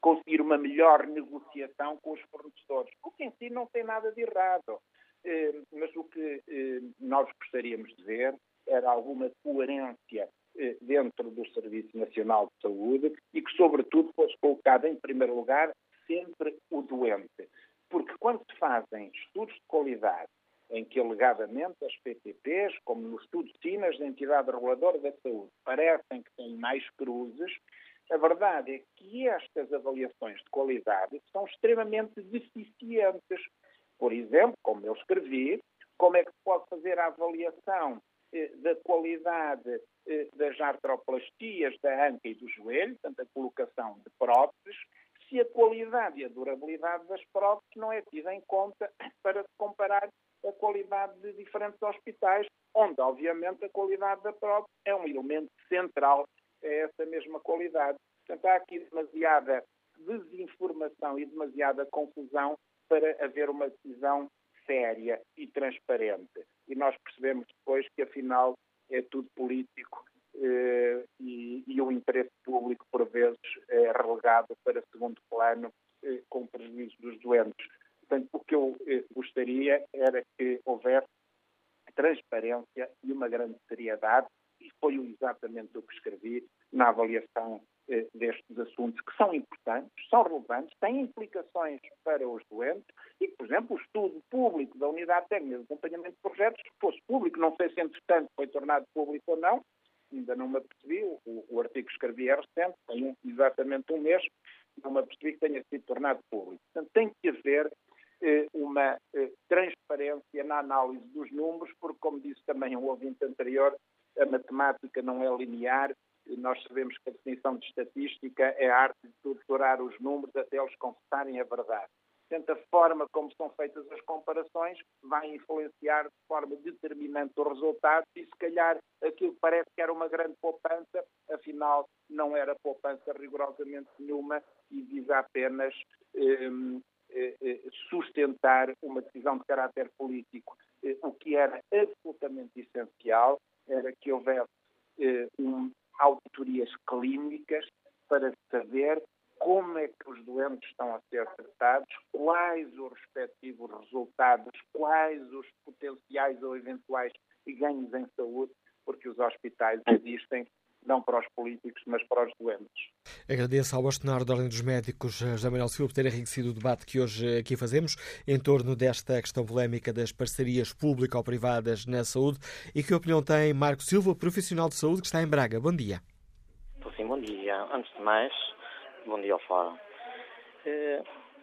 conseguir uma melhor negociação com os fornecedores, o que em si não tem nada de errado. Mas o que nós gostaríamos de ver era alguma coerência dentro do Serviço Nacional de Saúde e que, sobretudo, fosse colocado em primeiro lugar sempre o doente. Porque quando se fazem estudos de qualidade em que alegadamente as PTPs, como no estudo SINAS da entidade reguladora da saúde, parecem que têm mais cruzes, a verdade é que estas avaliações de qualidade são extremamente deficientes. Por exemplo, como eu escrevi, como é que se pode fazer a avaliação eh, da qualidade eh, das artroplastias da anca e do joelho, portanto, a colocação de próteses, se a qualidade e a durabilidade das próteses não é tida em conta para se comparar a qualidade de diferentes hospitais, onde, obviamente, a qualidade da prótese é um elemento central a essa mesma qualidade. Portanto, há aqui demasiada desinformação e demasiada confusão para haver uma decisão séria e transparente. E nós percebemos depois que, afinal, é tudo político eh, e, e, o interesse público, por vezes, é relegado para segundo plano eh, com prejuízo dos doentes. Portanto, o que eu eh, gostaria era que houvesse transparência e uma grande seriedade, e foi exatamente o que escrevi na avaliação eh, destes assuntos, que são importantes, são relevantes, têm implicações para os doentes, e, por exemplo, o estudo público da Unidade Técnica de Acompanhamento de Projetos, se fosse público, não sei se entretanto foi tornado público ou não, ainda não me apercebi, o, o artigo que escrevi é recente, tem exatamente um mês, não me apercebi que tenha sido tornado público. Portanto, tem que haver uma eh, transparência na análise dos números, porque, como disse também um ouvinte anterior, a matemática não é linear. Nós sabemos que a definição de estatística é a arte de torturar os números até eles confessarem a verdade. Portanto, a forma como são feitas as comparações vai influenciar de forma determinante o resultado e, se calhar, aquilo que parece que era uma grande poupança, afinal, não era poupança rigorosamente nenhuma e visa apenas eh, eh, eh, sustentar uma decisão de caráter político. Eh, o que era absolutamente essencial era que houvesse um, auditorias clínicas para saber como é que os doentes estão a ser tratados, quais os respectivos resultados, quais os potenciais ou eventuais ganhos em saúde, porque os hospitais existem não para os políticos, mas para os doentes. Agradeço ao bastonário da Ordem dos Médicos, José Manuel Silva, por ter enriquecido o debate que hoje aqui fazemos em torno desta questão polémica das parcerias público-privadas na saúde. E que opinião tem Marco Silva, profissional de saúde que está em Braga? Bom dia. Sim, bom dia. Antes de mais, bom dia ao Fórum. Eh,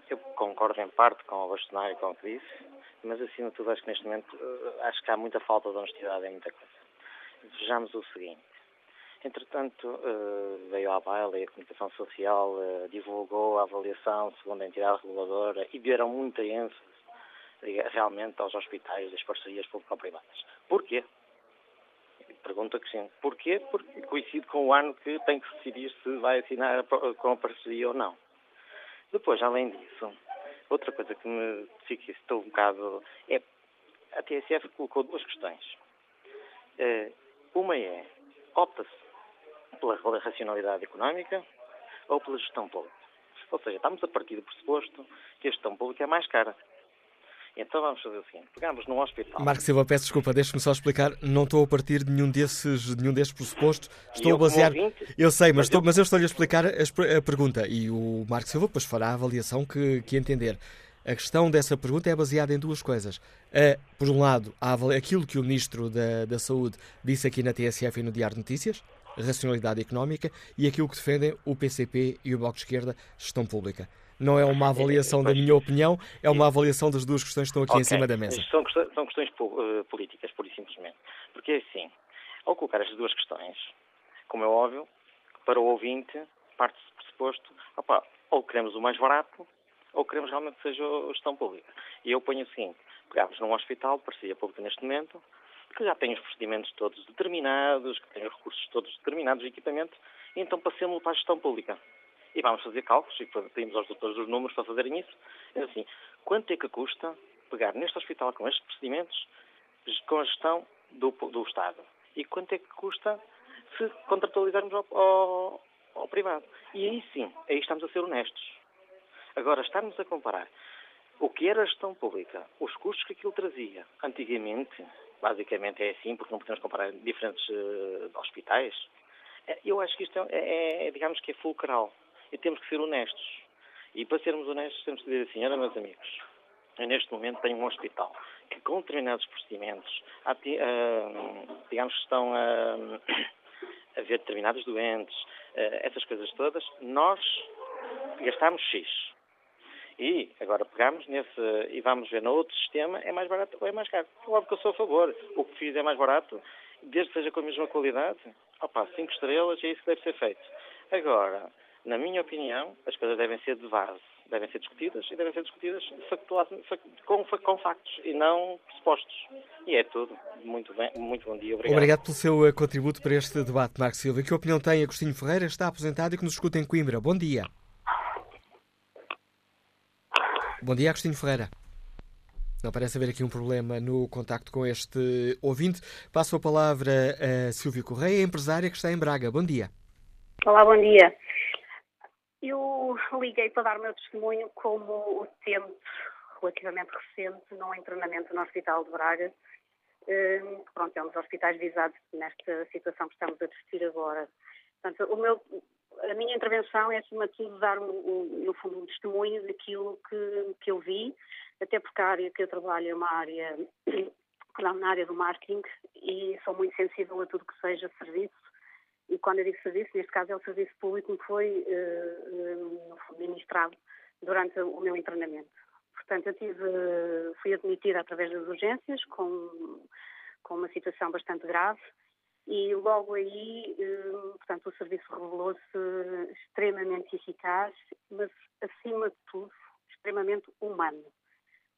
eu concordo em parte com o bastonário, com o que disse, mas acima de tudo acho que neste momento eh, acho que há muita falta de honestidade em muita coisa. Vejamos o seguinte Entretanto, eh, veio à baila e a comunicação social eh, divulgou a avaliação segundo a entidade reguladora e deram muita ênfase realmente aos hospitais das parcerias público-privadas. Porquê? Pergunta que sim. Porquê? Porque coincide com o ano que tem que decidir se vai assinar com a parceria ou não. Depois, além disso, outra coisa que me fica estou um bocado é a TSF colocou duas questões. Uma é, opta-se pela racionalidade económica ou pela gestão pública. Ou seja, estamos a partir do pressuposto que a gestão pública é mais cara. Então vamos fazer o seguinte: pegamos num hospital. Marco Silva, peço desculpa, deixe-me só explicar. Não estou a partir de nenhum desses, de nenhum desses pressupostos. Estou eu, a basear. Ouvinte, eu sei, mas, estou, mas eu estou-lhe a explicar a, a, pergunta. E o Marco Silva depois fará a avaliação que, que entender. A questão dessa pergunta é baseada em duas coisas. por um lado, aquilo que o Ministro da, da Saúde disse aqui na TSF e no Diário de Notícias, racionalidade económica, e aquilo que defendem o PCP e o Bloco de Esquerda, gestão pública. Não é uma avaliação da minha opinião, é uma avaliação das duas questões que estão aqui okay. em cima da mesa. São, são questões uh, políticas, pura e simplesmente. Porque é assim, ao colocar estas duas questões, como é óbvio, para o ouvinte, parte-se pressuposto, opa, ou queremos o mais barato, ou queremos realmente que seja a gestão pública. E eu ponho assim, pegamos num hospital, parecia público neste momento, que já tem os procedimentos todos determinados, que tem os recursos todos determinados, o equipamento, e então passemos para a gestão pública e vamos fazer cálculos e pedimos aos doutores dos números para fazerem isso. É assim, quanto é que custa pegar neste hospital com estes procedimentos com a gestão do, do Estado? E quanto é que custa se contratualizarmos ao, ao, ao privado? E aí sim, aí estamos a ser honestos. Agora, estarmos a comparar o que era a gestão pública, os custos que aquilo trazia antigamente, basicamente é assim, porque não podemos comparar diferentes uh, hospitais, é, eu acho que isto é, é, é, digamos que é fulcral e temos que ser honestos. E para sermos honestos, temos que dizer assim: olha, meus amigos, eu neste momento tenho um hospital que, com determinados procedimentos, digamos que estão a, a ver determinados doentes, essas coisas todas, nós gastamos X. E agora pegamos nesse e vamos ver no outro sistema, é mais barato ou é mais caro. Óbvio que eu sou a favor. O que fiz é mais barato, desde que seja com a mesma qualidade. Opa, cinco estrelas, é isso que deve ser feito. Agora, na minha opinião, as coisas devem ser de base, devem ser discutidas e devem ser discutidas com, com factos e não pressupostos. E é tudo. Muito bem, muito bom dia. Obrigado. Obrigado pelo seu eh, contributo para este debate, Marco Silva. Que opinião tem Agostinho Ferreira? Está aposentado e que nos escuta em Coimbra. Bom dia. Bom dia, Agostinho Ferreira. Não parece haver aqui um problema no contacto com este ouvinte. Passo a palavra a Silvia Correia, empresária que está em Braga. Bom dia. Olá, bom dia. Eu liguei para dar o meu testemunho como utente relativamente recente num internamento no Hospital de Braga. Um, pronto, é um dos hospitais visados nesta situação que estamos a discutir agora. Portanto, o meu, a minha intervenção é, acima de tudo, dar, um, no fundo, um testemunho daquilo que, que eu vi, até porque a área que eu trabalho é uma área, na área do marketing e sou muito sensível a tudo que seja serviço. E quando eu digo serviço, neste caso é o serviço público que foi uh, ministrado durante o meu internamento. Portanto, eu tive, fui admitida através das urgências com, com uma situação bastante grave e logo aí, uh, portanto, o serviço revelou-se extremamente eficaz, mas acima de tudo, extremamente humano.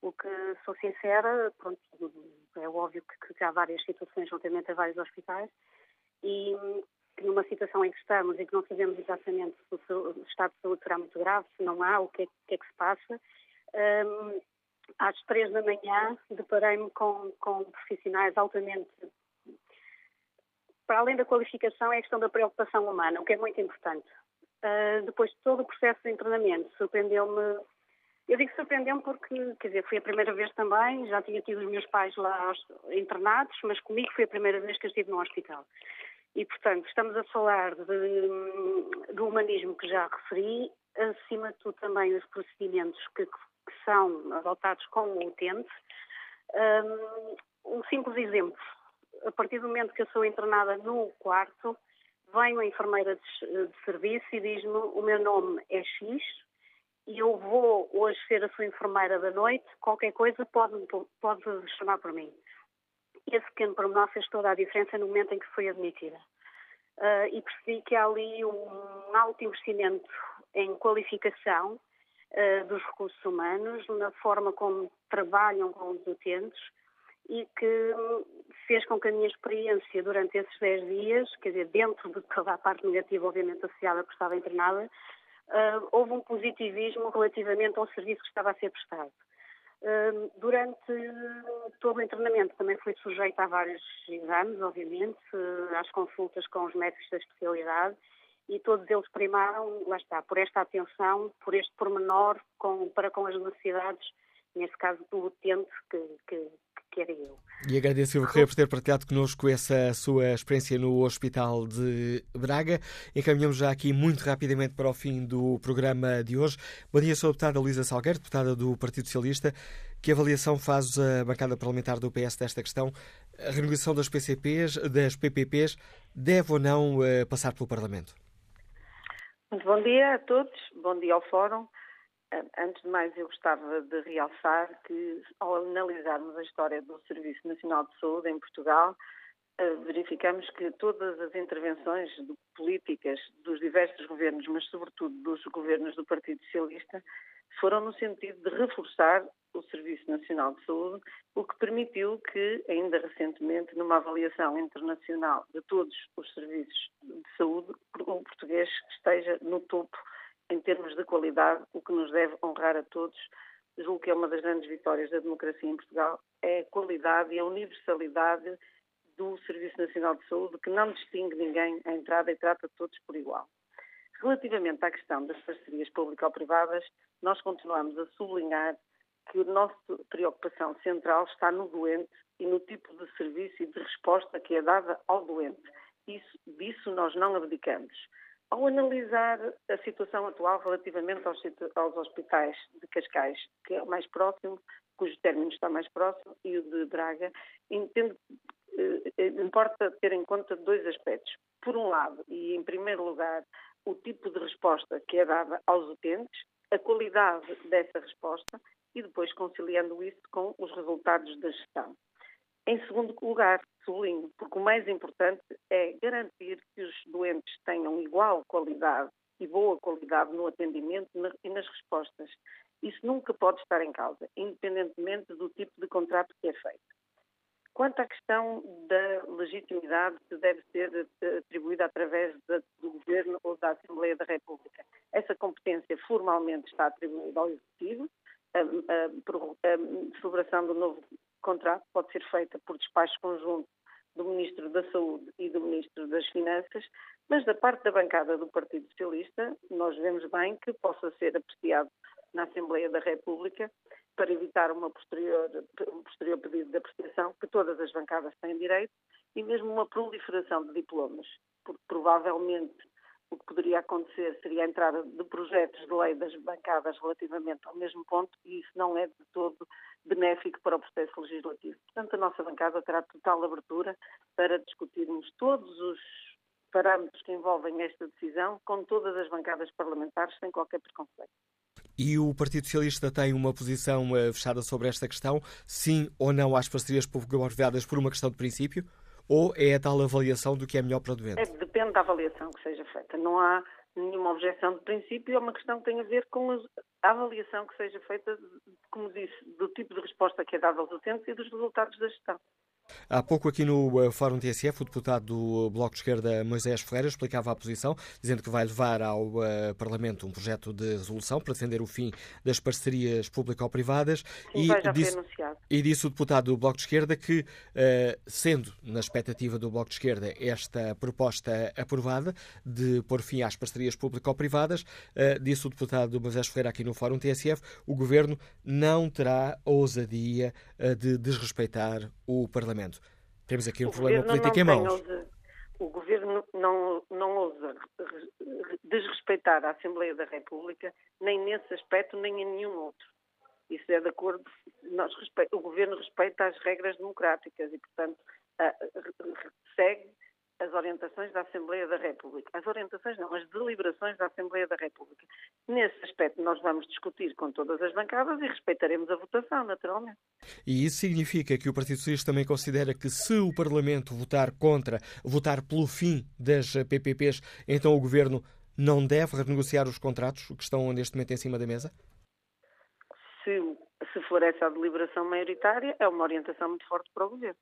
O que, sou sincera, pronto, é óbvio que, há várias situações juntamente a vários hospitais e que numa situação em que estamos e que não sabemos exatamente se o estado de saúde será muito grave, se não há, o que é que, é que se passa. Um, às três da manhã deparei-me com, com profissionais altamente. Para além da qualificação, é a questão da preocupação humana, o que é muito importante. Uh, depois de todo o processo de internamento, surpreendeu-me. Eu digo surpreendeu-me porque, quer dizer, foi a primeira vez também, já tinha tido os meus pais lá internados, mas comigo foi a primeira vez que eu estive no hospital. E, portanto, estamos a falar de, do humanismo que já referi, acima de tudo também os procedimentos que, que são adotados com o utente. Um, um simples exemplo. A partir do momento que eu sou internada no quarto, vem uma enfermeira de, de serviço e diz-me o meu nome é X e eu vou hoje ser a sua enfermeira da noite, qualquer coisa pode, pode chamar por mim esse pequeno pormenor fez toda a diferença no momento em que foi admitida. Uh, e percebi que há ali um alto investimento em qualificação uh, dos recursos humanos, na forma como trabalham com os utentes e que fez com que a minha experiência durante esses 10 dias, quer dizer, dentro de toda a parte negativa, obviamente, associada que estava internada, uh, houve um positivismo relativamente ao serviço que estava a ser prestado. Uh, durante todo o internamento também fui sujeita a vários exames, obviamente, uh, às consultas com os médicos da especialidade e todos eles primaram, lá está, por esta atenção, por este pormenor com, para com as necessidades, nesse caso do utente que, que, que era eu. E agradeço, Silvia Correia, por ter partilhado connosco essa sua experiência no Hospital de Braga. Encaminhamos já aqui muito rapidamente para o fim do programa de hoje. Bom dia, sou a deputada Luísa Salgueiro, deputada do Partido Socialista. Que avaliação faz a bancada parlamentar do PS desta questão? A renegociação das PCPs, das PPPs, deve ou não uh, passar pelo Parlamento? Muito bom dia a todos, bom dia ao Fórum. Antes de mais, eu gostava de realçar que, ao analisarmos a história do Serviço Nacional de Saúde em Portugal, eh, verificamos que todas as intervenções políticas dos diversos governos, mas sobretudo dos governos do Partido Socialista, foram no sentido de reforçar o Serviço Nacional de Saúde, o que permitiu que, ainda recentemente, numa avaliação internacional de todos os serviços de saúde, o português esteja no topo em termos de qualidade, o que nos deve honrar a todos. Julgo que é uma das grandes vitórias da democracia em Portugal, é a qualidade e a universalidade do Serviço Nacional de Saúde, que não distingue ninguém à entrada e trata todos por igual. Relativamente à questão das parcerias público-privadas, nós continuamos a sublinhar que a nossa preocupação central está no doente e no tipo de serviço e de resposta que é dada ao doente. Isso, disso nós não abdicamos. Ao analisar a situação atual relativamente aos, aos, hospitais de Cascais, que é o mais próximo, cujo término está mais próximo, e o de Braga, entendo, eh, eh, importa ter em conta dois aspectos. Por um lado, e em primeiro lugar, o tipo de resposta que é dada aos utentes, a qualidade dessa resposta e depois conciliando isso com os resultados da gestão. Em segundo lugar, sublinho, porque o mais importante é garantir que os doentes tenham igual qualidade e boa qualidade no atendimento e nas respostas. Isso nunca pode estar em causa, independentemente do tipo de contrato que é feito. Quanto à questão da legitimidade que deve ser eh, atribuída através do Governo ou da Assembleia da República, essa competência formalmente está atribuída ao Executivo. A, celebração do novo contrato pode ser feita por despacho conjunto do Ministro da Saúde e do Ministro das Finanças, mas da parte da bancada do Partido Socialista, nós vemos bem que possa ser apreciado na Assembleia da República para evitar uma posterior, um posterior pedido de apreciação, que todas as bancadas têm direito, e mesmo uma proliferação de diplomas, porque provavelmente o que poderia acontecer seria a entrada de projetos de lei das bancadas relativamente ao mesmo ponto, e isso não é de todo benéfico para o processo legislativo. Portanto, a nossa bancada terá total abertura para discutirmos todos os parâmetros que envolvem esta decisão com todas as bancadas parlamentares, sem qualquer preconceito. E o Partido Socialista tem uma posição uh, fechada sobre esta questão? Sim ou não às parcerias público-privadas por uma questão de princípio? Ou é a tal avaliação do que é melhor para o doente? É, depende da avaliação que seja feita. Não há nenhuma objeção de princípio, é uma questão que tem a ver com a avaliação que seja feita, como disse, do tipo de resposta que é dada aos utentes e dos resultados da gestão. Há pouco aqui no eh, Fórum TSF, o deputado do Bloco de Esquerda, Moisés Ferreira, explicava a posição, dizendo que vai levar ao uh, Parlamento um projeto de resolução para defender o fim das parcerias público-privadas. E, disse, e disse o deputado do Bloco de Esquerda que, uh, sendo na expectativa do Bloco de Esquerda esta proposta aprovada de pôr fim às parcerias público-privadas, uh, disse o deputado Moisés Ferreira aqui no Fórum TSF, o Governo não terá ousadia de desrespeitar o Parlamento. Temos aqui um o problema político em mãos. Ousa, o Governo não, não ousa desrespeitar a Assembleia da República, nem nesse aspecto, nem em nenhum outro. Isso é de acordo. Nós o Governo respeita as regras democráticas e, portanto, segue as orientações da Assembleia da República. As orientações não, as deliberações da Assembleia da República. Nesse aspecto nós vamos discutir com todas as bancadas e respeitaremos a votação, naturalmente. E isso significa que o Partido Socialista também considera que se o Parlamento votar contra, votar pelo fim das PPPs, então o Governo não deve renegociar os contratos que estão neste momento em cima da mesa? se, se for essa a deliberação maioritária, é uma orientação muito forte para o Governo.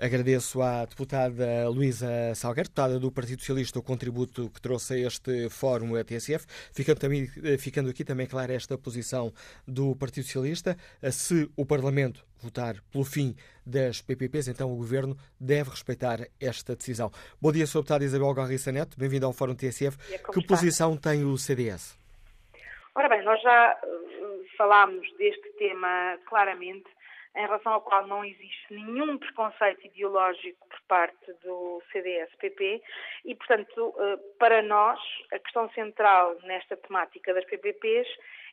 Agradeço à deputada Luísa Salgueiro, deputada do Partido Socialista, o contributo que trouxe a este fórum a TSF, ficando, também, eh, ficando aqui também clara esta posição do Partido Socialista. Eh, se o Parlamento votar pelo fim das PPPs, então o Governo deve respeitar esta decisão. Bom dia, Sra. Deputada Isabel Garriça Neto, bem-vinda ao Fórum TSF. Que está? posição tem o CDS? Ora bem, nós já eh, falámos deste tema claramente em relação ao qual não existe nenhum preconceito ideológico por parte do CDS-PP e, portanto, eh, para nós, a questão central nesta temática das PPPs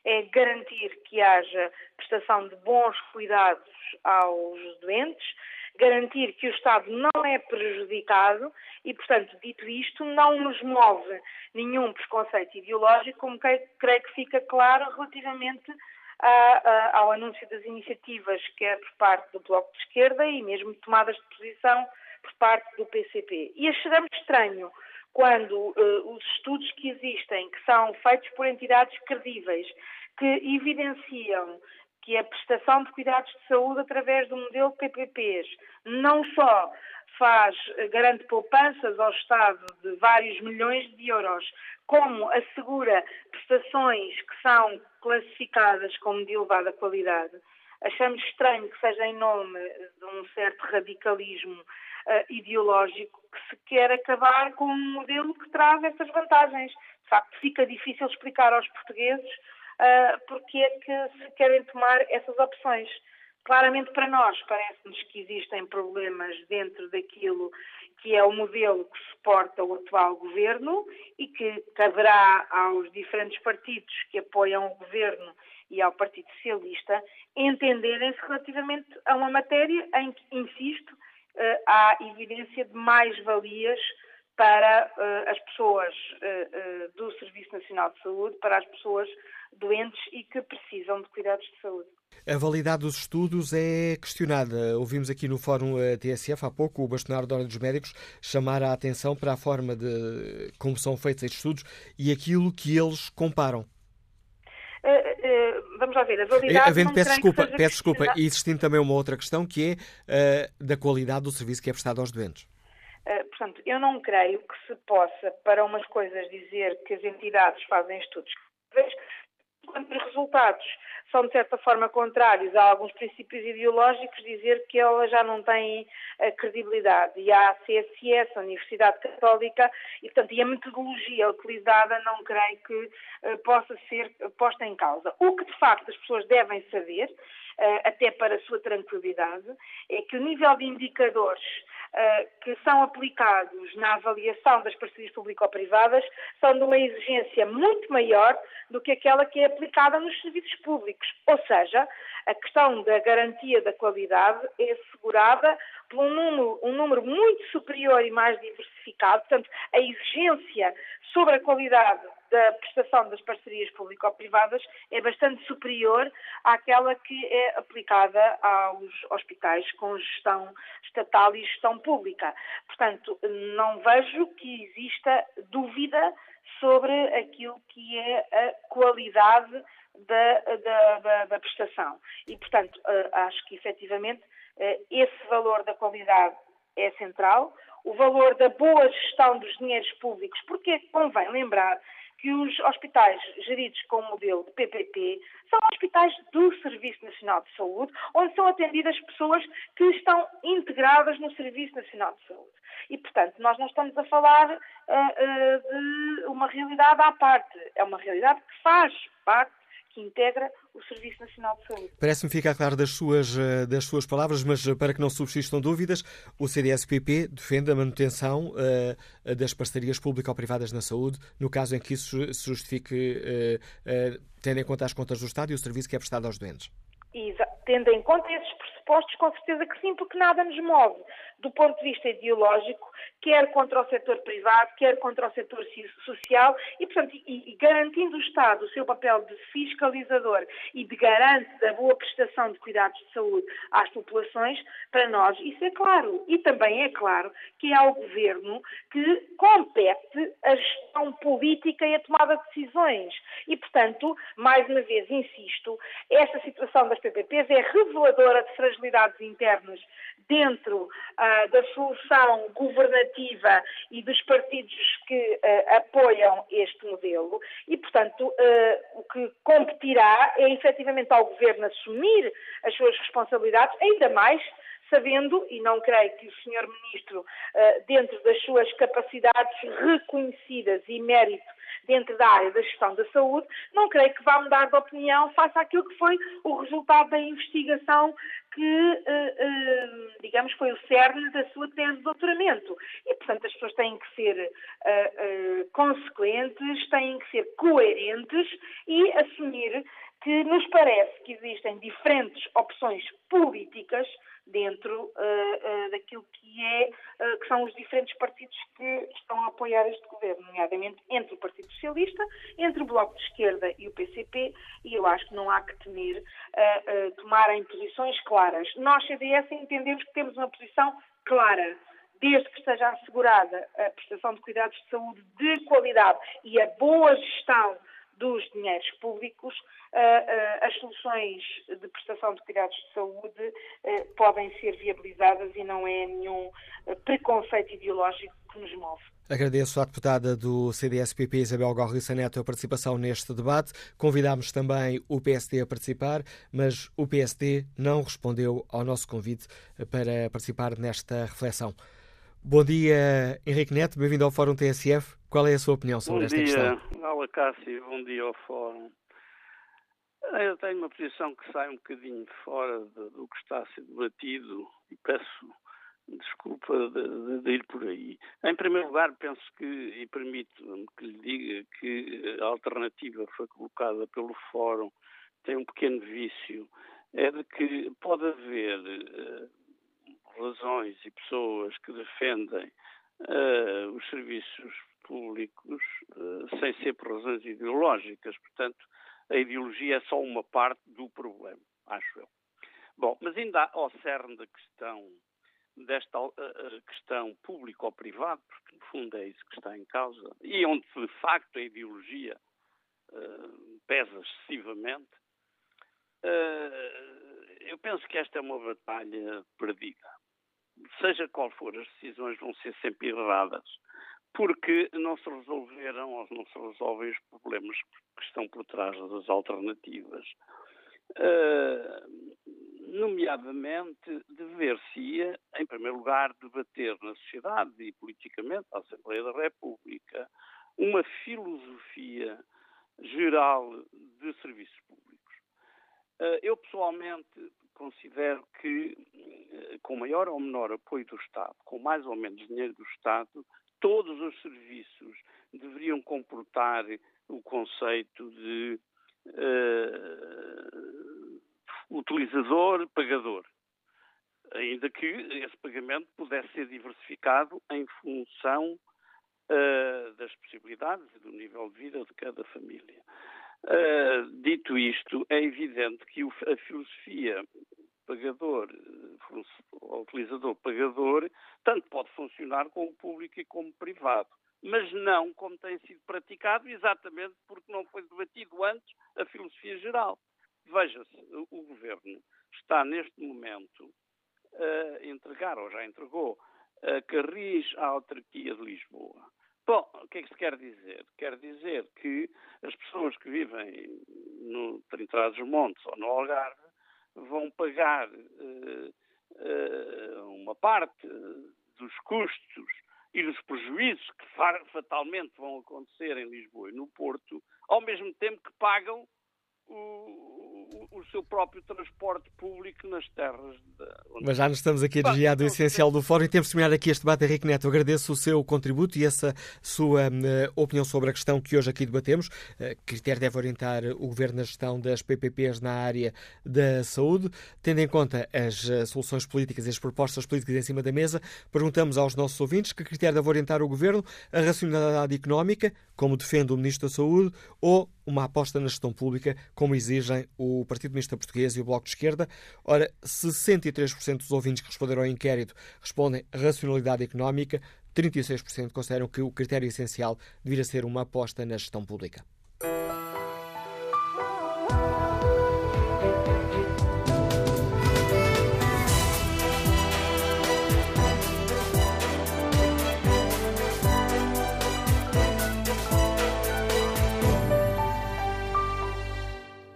é garantir que haja prestação de bons cuidados aos doentes, garantir que o Estado não é prejudicado e, portanto, dito isto, não nos move nenhum preconceito ideológico, como creio que fica claro relativamente ao anúncio das iniciativas, quer por parte do Bloco de Esquerda e mesmo tomadas de posição por parte do PCP. E achamos estranho quando uh, os estudos que existem, que são feitos por entidades credíveis, que evidenciam que a prestação de cuidados de saúde através do modelo de PPPs não só faz, garante poupanças ao Estado de vários milhões de euros, como assegura prestações que são classificadas como de elevada qualidade. Achamos estranho que seja em nome de um certo radicalismo uh, ideológico que se quer acabar com um modelo que traz essas vantagens. De facto, fica difícil explicar aos portugueses uh, porque é que se querem tomar essas opções. Claramente para nós parece-nos que existem problemas dentro daquilo que é o modelo que suporta o atual governo e que caberá aos diferentes partidos que apoiam o governo e ao Partido Socialista entenderem-se relativamente a uma matéria em que, insisto, eh, há evidência de mais-valias para uh, as pessoas uh, do Serviço Nacional de Saúde, para as pessoas doentes e que precisam de cuidados de saúde. A validade dos estudos é questionada. Ouvimos aqui no Fórum TSF há pouco o bastonário da Ordem dos Médicos chamar a atenção para a forma de como são feitos estes estudos e aquilo que eles comparam. vamos lá ver, a validade. Havendo, peço desculpa, peço desculpa, e existindo também uma outra questão que é da qualidade do serviço que é prestado aos doentes. Uh, portanto, eu não creio que se possa, para umas coisas, dizer que as entidades fazem estudos quando os resultados são, de certa forma, contrários a alguns princípios ideológicos, dizer que elas já não têm uh, credibilidade. E há a CSS, a Universidade Católica, e, portanto, e a metodologia utilizada não creio que uh, possa ser posta em causa. O que, de facto, as pessoas devem saber, até para a sua tranquilidade, é que o nível de indicadores uh, que são aplicados na avaliação das parcerias público-privadas são de uma exigência muito maior do que aquela que é aplicada nos serviços públicos. Ou seja, a questão da garantia da qualidade é assegurada por um número, um número muito superior e mais diversificado. Portanto, a exigência sobre a qualidade da prestação das parcerias público-privadas é bastante superior àquela que é aplicada aos hospitais com gestão estatal e gestão pública. Portanto, não vejo que exista dúvida sobre aquilo que é a qualidade da, da, da, da prestação. E, portanto, eh, acho que efetivamente eh, esse valor da qualidade é central, o valor da boa gestão dos dinheiros públicos, porque convém lembrar que os hospitais geridos com o modelo de PPP são hospitais do Serviço Nacional de Saúde, onde são atendidas pessoas que estão integradas no Serviço Nacional de Saúde. E, portanto, nós não estamos a falar uh, uh, de uma realidade à parte. É uma realidade que faz parte que integra o Serviço Nacional de Saúde. Parece-me ficar claro das suas, eh, das suas palavras, mas eh, para que não subsistam dúvidas, o CDS-PP defende a manutenção uh, das parcerias público-privadas na saúde, no caso em que isso se justifique, uh, uh, tendo em conta as contas do Estado e o serviço que é prestado aos doentes. Exato tendo em conta esses pressupostos, com certeza que sim, porque nada nos move do ponto de vista ideológico, quer contra o setor privado, quer contra o setor social, e, portanto, e, e garantindo o Estado o seu papel de fiscalizador e de garante da boa prestação de cuidados de saúde às populações, para nós isso é claro. E também é claro que é ao Governo que compete a gestão política e a tomada de decisões. E, portanto, mais uma vez, insisto, esta situação das PPPs é reveladora de fragilidades internas dentro uh, da solução governativa e dos partidos que uh, apoiam este modelo. E, portanto, uh, o que competirá é efetivamente ao Governo assumir as suas responsabilidades, ainda mais sabendo, e não creio que o Sr. Ministro, dentro das suas capacidades reconhecidas e mérito dentro da área da gestão da saúde, não creio que vá mudar de opinião face àquilo que foi o resultado da investigação que, eh, eh, digamos, foi o cerne da sua tese de doutoramento. E, portanto, as pessoas têm que ser eh, consequentes, têm que ser coerentes e assumir que nos parece que existem diferentes opções políticas dentro uh, uh, daquilo que, é, uh, que são os diferentes partidos que estão a apoiar este governo, nomeadamente entre o Partido Socialista, entre o Bloco de Esquerda e o PCP, e eu acho que não há que temer tomarem posições claras. Nós, CDS, entendemos que temos uma posição clara desde que esteja assegurada a prestação de cuidados de saúde de qualidade e a boa gestão dos dinheiros públicos, uh, uh, as soluções de prestação de cuidados de saúde uh, podem ser viabilizadas e não é nenhum preconceito ideológico que nos move. Agradeço à deputada do CDS-PP, Isabel Gorriça Neto, a participação neste debate. Convidámos também o PSD a participar, mas o PSD não respondeu ao nosso convite para participar nesta reflexão. Bom dia, Henrique Neto, bem-vindo ao Fórum TSF. Qual é a sua opinião sobre bom esta dia, questão? Bom dia, Cássio, bom dia ao Fórum. Eu tenho uma posição que sai um bocadinho fora de, do que está a ser debatido e peço desculpa de, de, de, ir por aí. Em primeiro lugar, penso que, e permito-me que lhe diga que a alternativa foi colocada pelo Fórum tem um pequeno vício, é de que pode haver uh, razões e pessoas que defendem uh, os serviços públicos uh, sem ser por razões ideológicas. Portanto, a ideologia é só uma parte do problema, acho eu. Bom, mas ainda ao cerne da questão, desta uh, questão público ou privado, porque no fundo é isso que está em causa, e onde de facto a ideologia pesa excessivamente, eu penso que esta é uma batalha perdida seja qual for, as decisões vão ser sempre erradas, porque não se resolveram ou não se resolvem os problemas que estão por trás das alternativas. Uh, nomeadamente, dever-se-ia, em primeiro lugar, debater na sociedade e politicamente, na Assembleia da República, uma filosofia geral de serviços públicos. Uh, eu, pessoalmente, considero que, eh, com maior ou menor apoio do Estado, com mais ou menos dinheiro do Estado, todos os serviços deveriam comportar o conceito de uh, utilizador-pagador. Ainda que esse pagamento pudesse ser diversificado em função uh, das possibilidades e do nível de vida de cada família. Uh, dito isto, é evidente que o, a filosofia pagador, utilizador pagador, tanto pode funcionar como público e como privado. Mas não como tem sido praticado, exatamente porque não foi debatido antes a filosofia geral. Veja-se, o governo está neste momento a entregar, ou já entregou, a Carris à autarquia de Lisboa. Bom, o que é que se quer dizer? Quer dizer que as pessoas que vivem no Trinidad dos Montes ou no Algarve vão pagar uh, uh, uma parte dos custos e dos prejuízos que fatalmente vão acontecer em Lisboa e no Porto, ao mesmo tempo que pagam o, o, o, seu próprio transporte público nas terras. De... Mas já nos estamos aqui a desviar do essencial do fórum e temos de terminar aqui este debate. Henrique Neto, agradeço o seu contributo e essa sua uh, opinião sobre a questão que hoje aqui debatemos. Uh, critério deve orientar o Governo na gestão das PPPs na área da saúde. Tendo em conta as uh, soluções políticas e as propostas políticas em cima da mesa, perguntamos aos nossos ouvintes que critério deve orientar o Governo a racionalidade económica, como defende o Ministro da Saúde, ou uma aposta na gestão pública, como exigem o Partido Comunista Português e o Bloco de Esquerda. Ora, 63% dos ouvintes que responderam ao inquérito respondem racionalidade económica, 36% consideram que o critério essencial deveria ser uma aposta na gestão pública.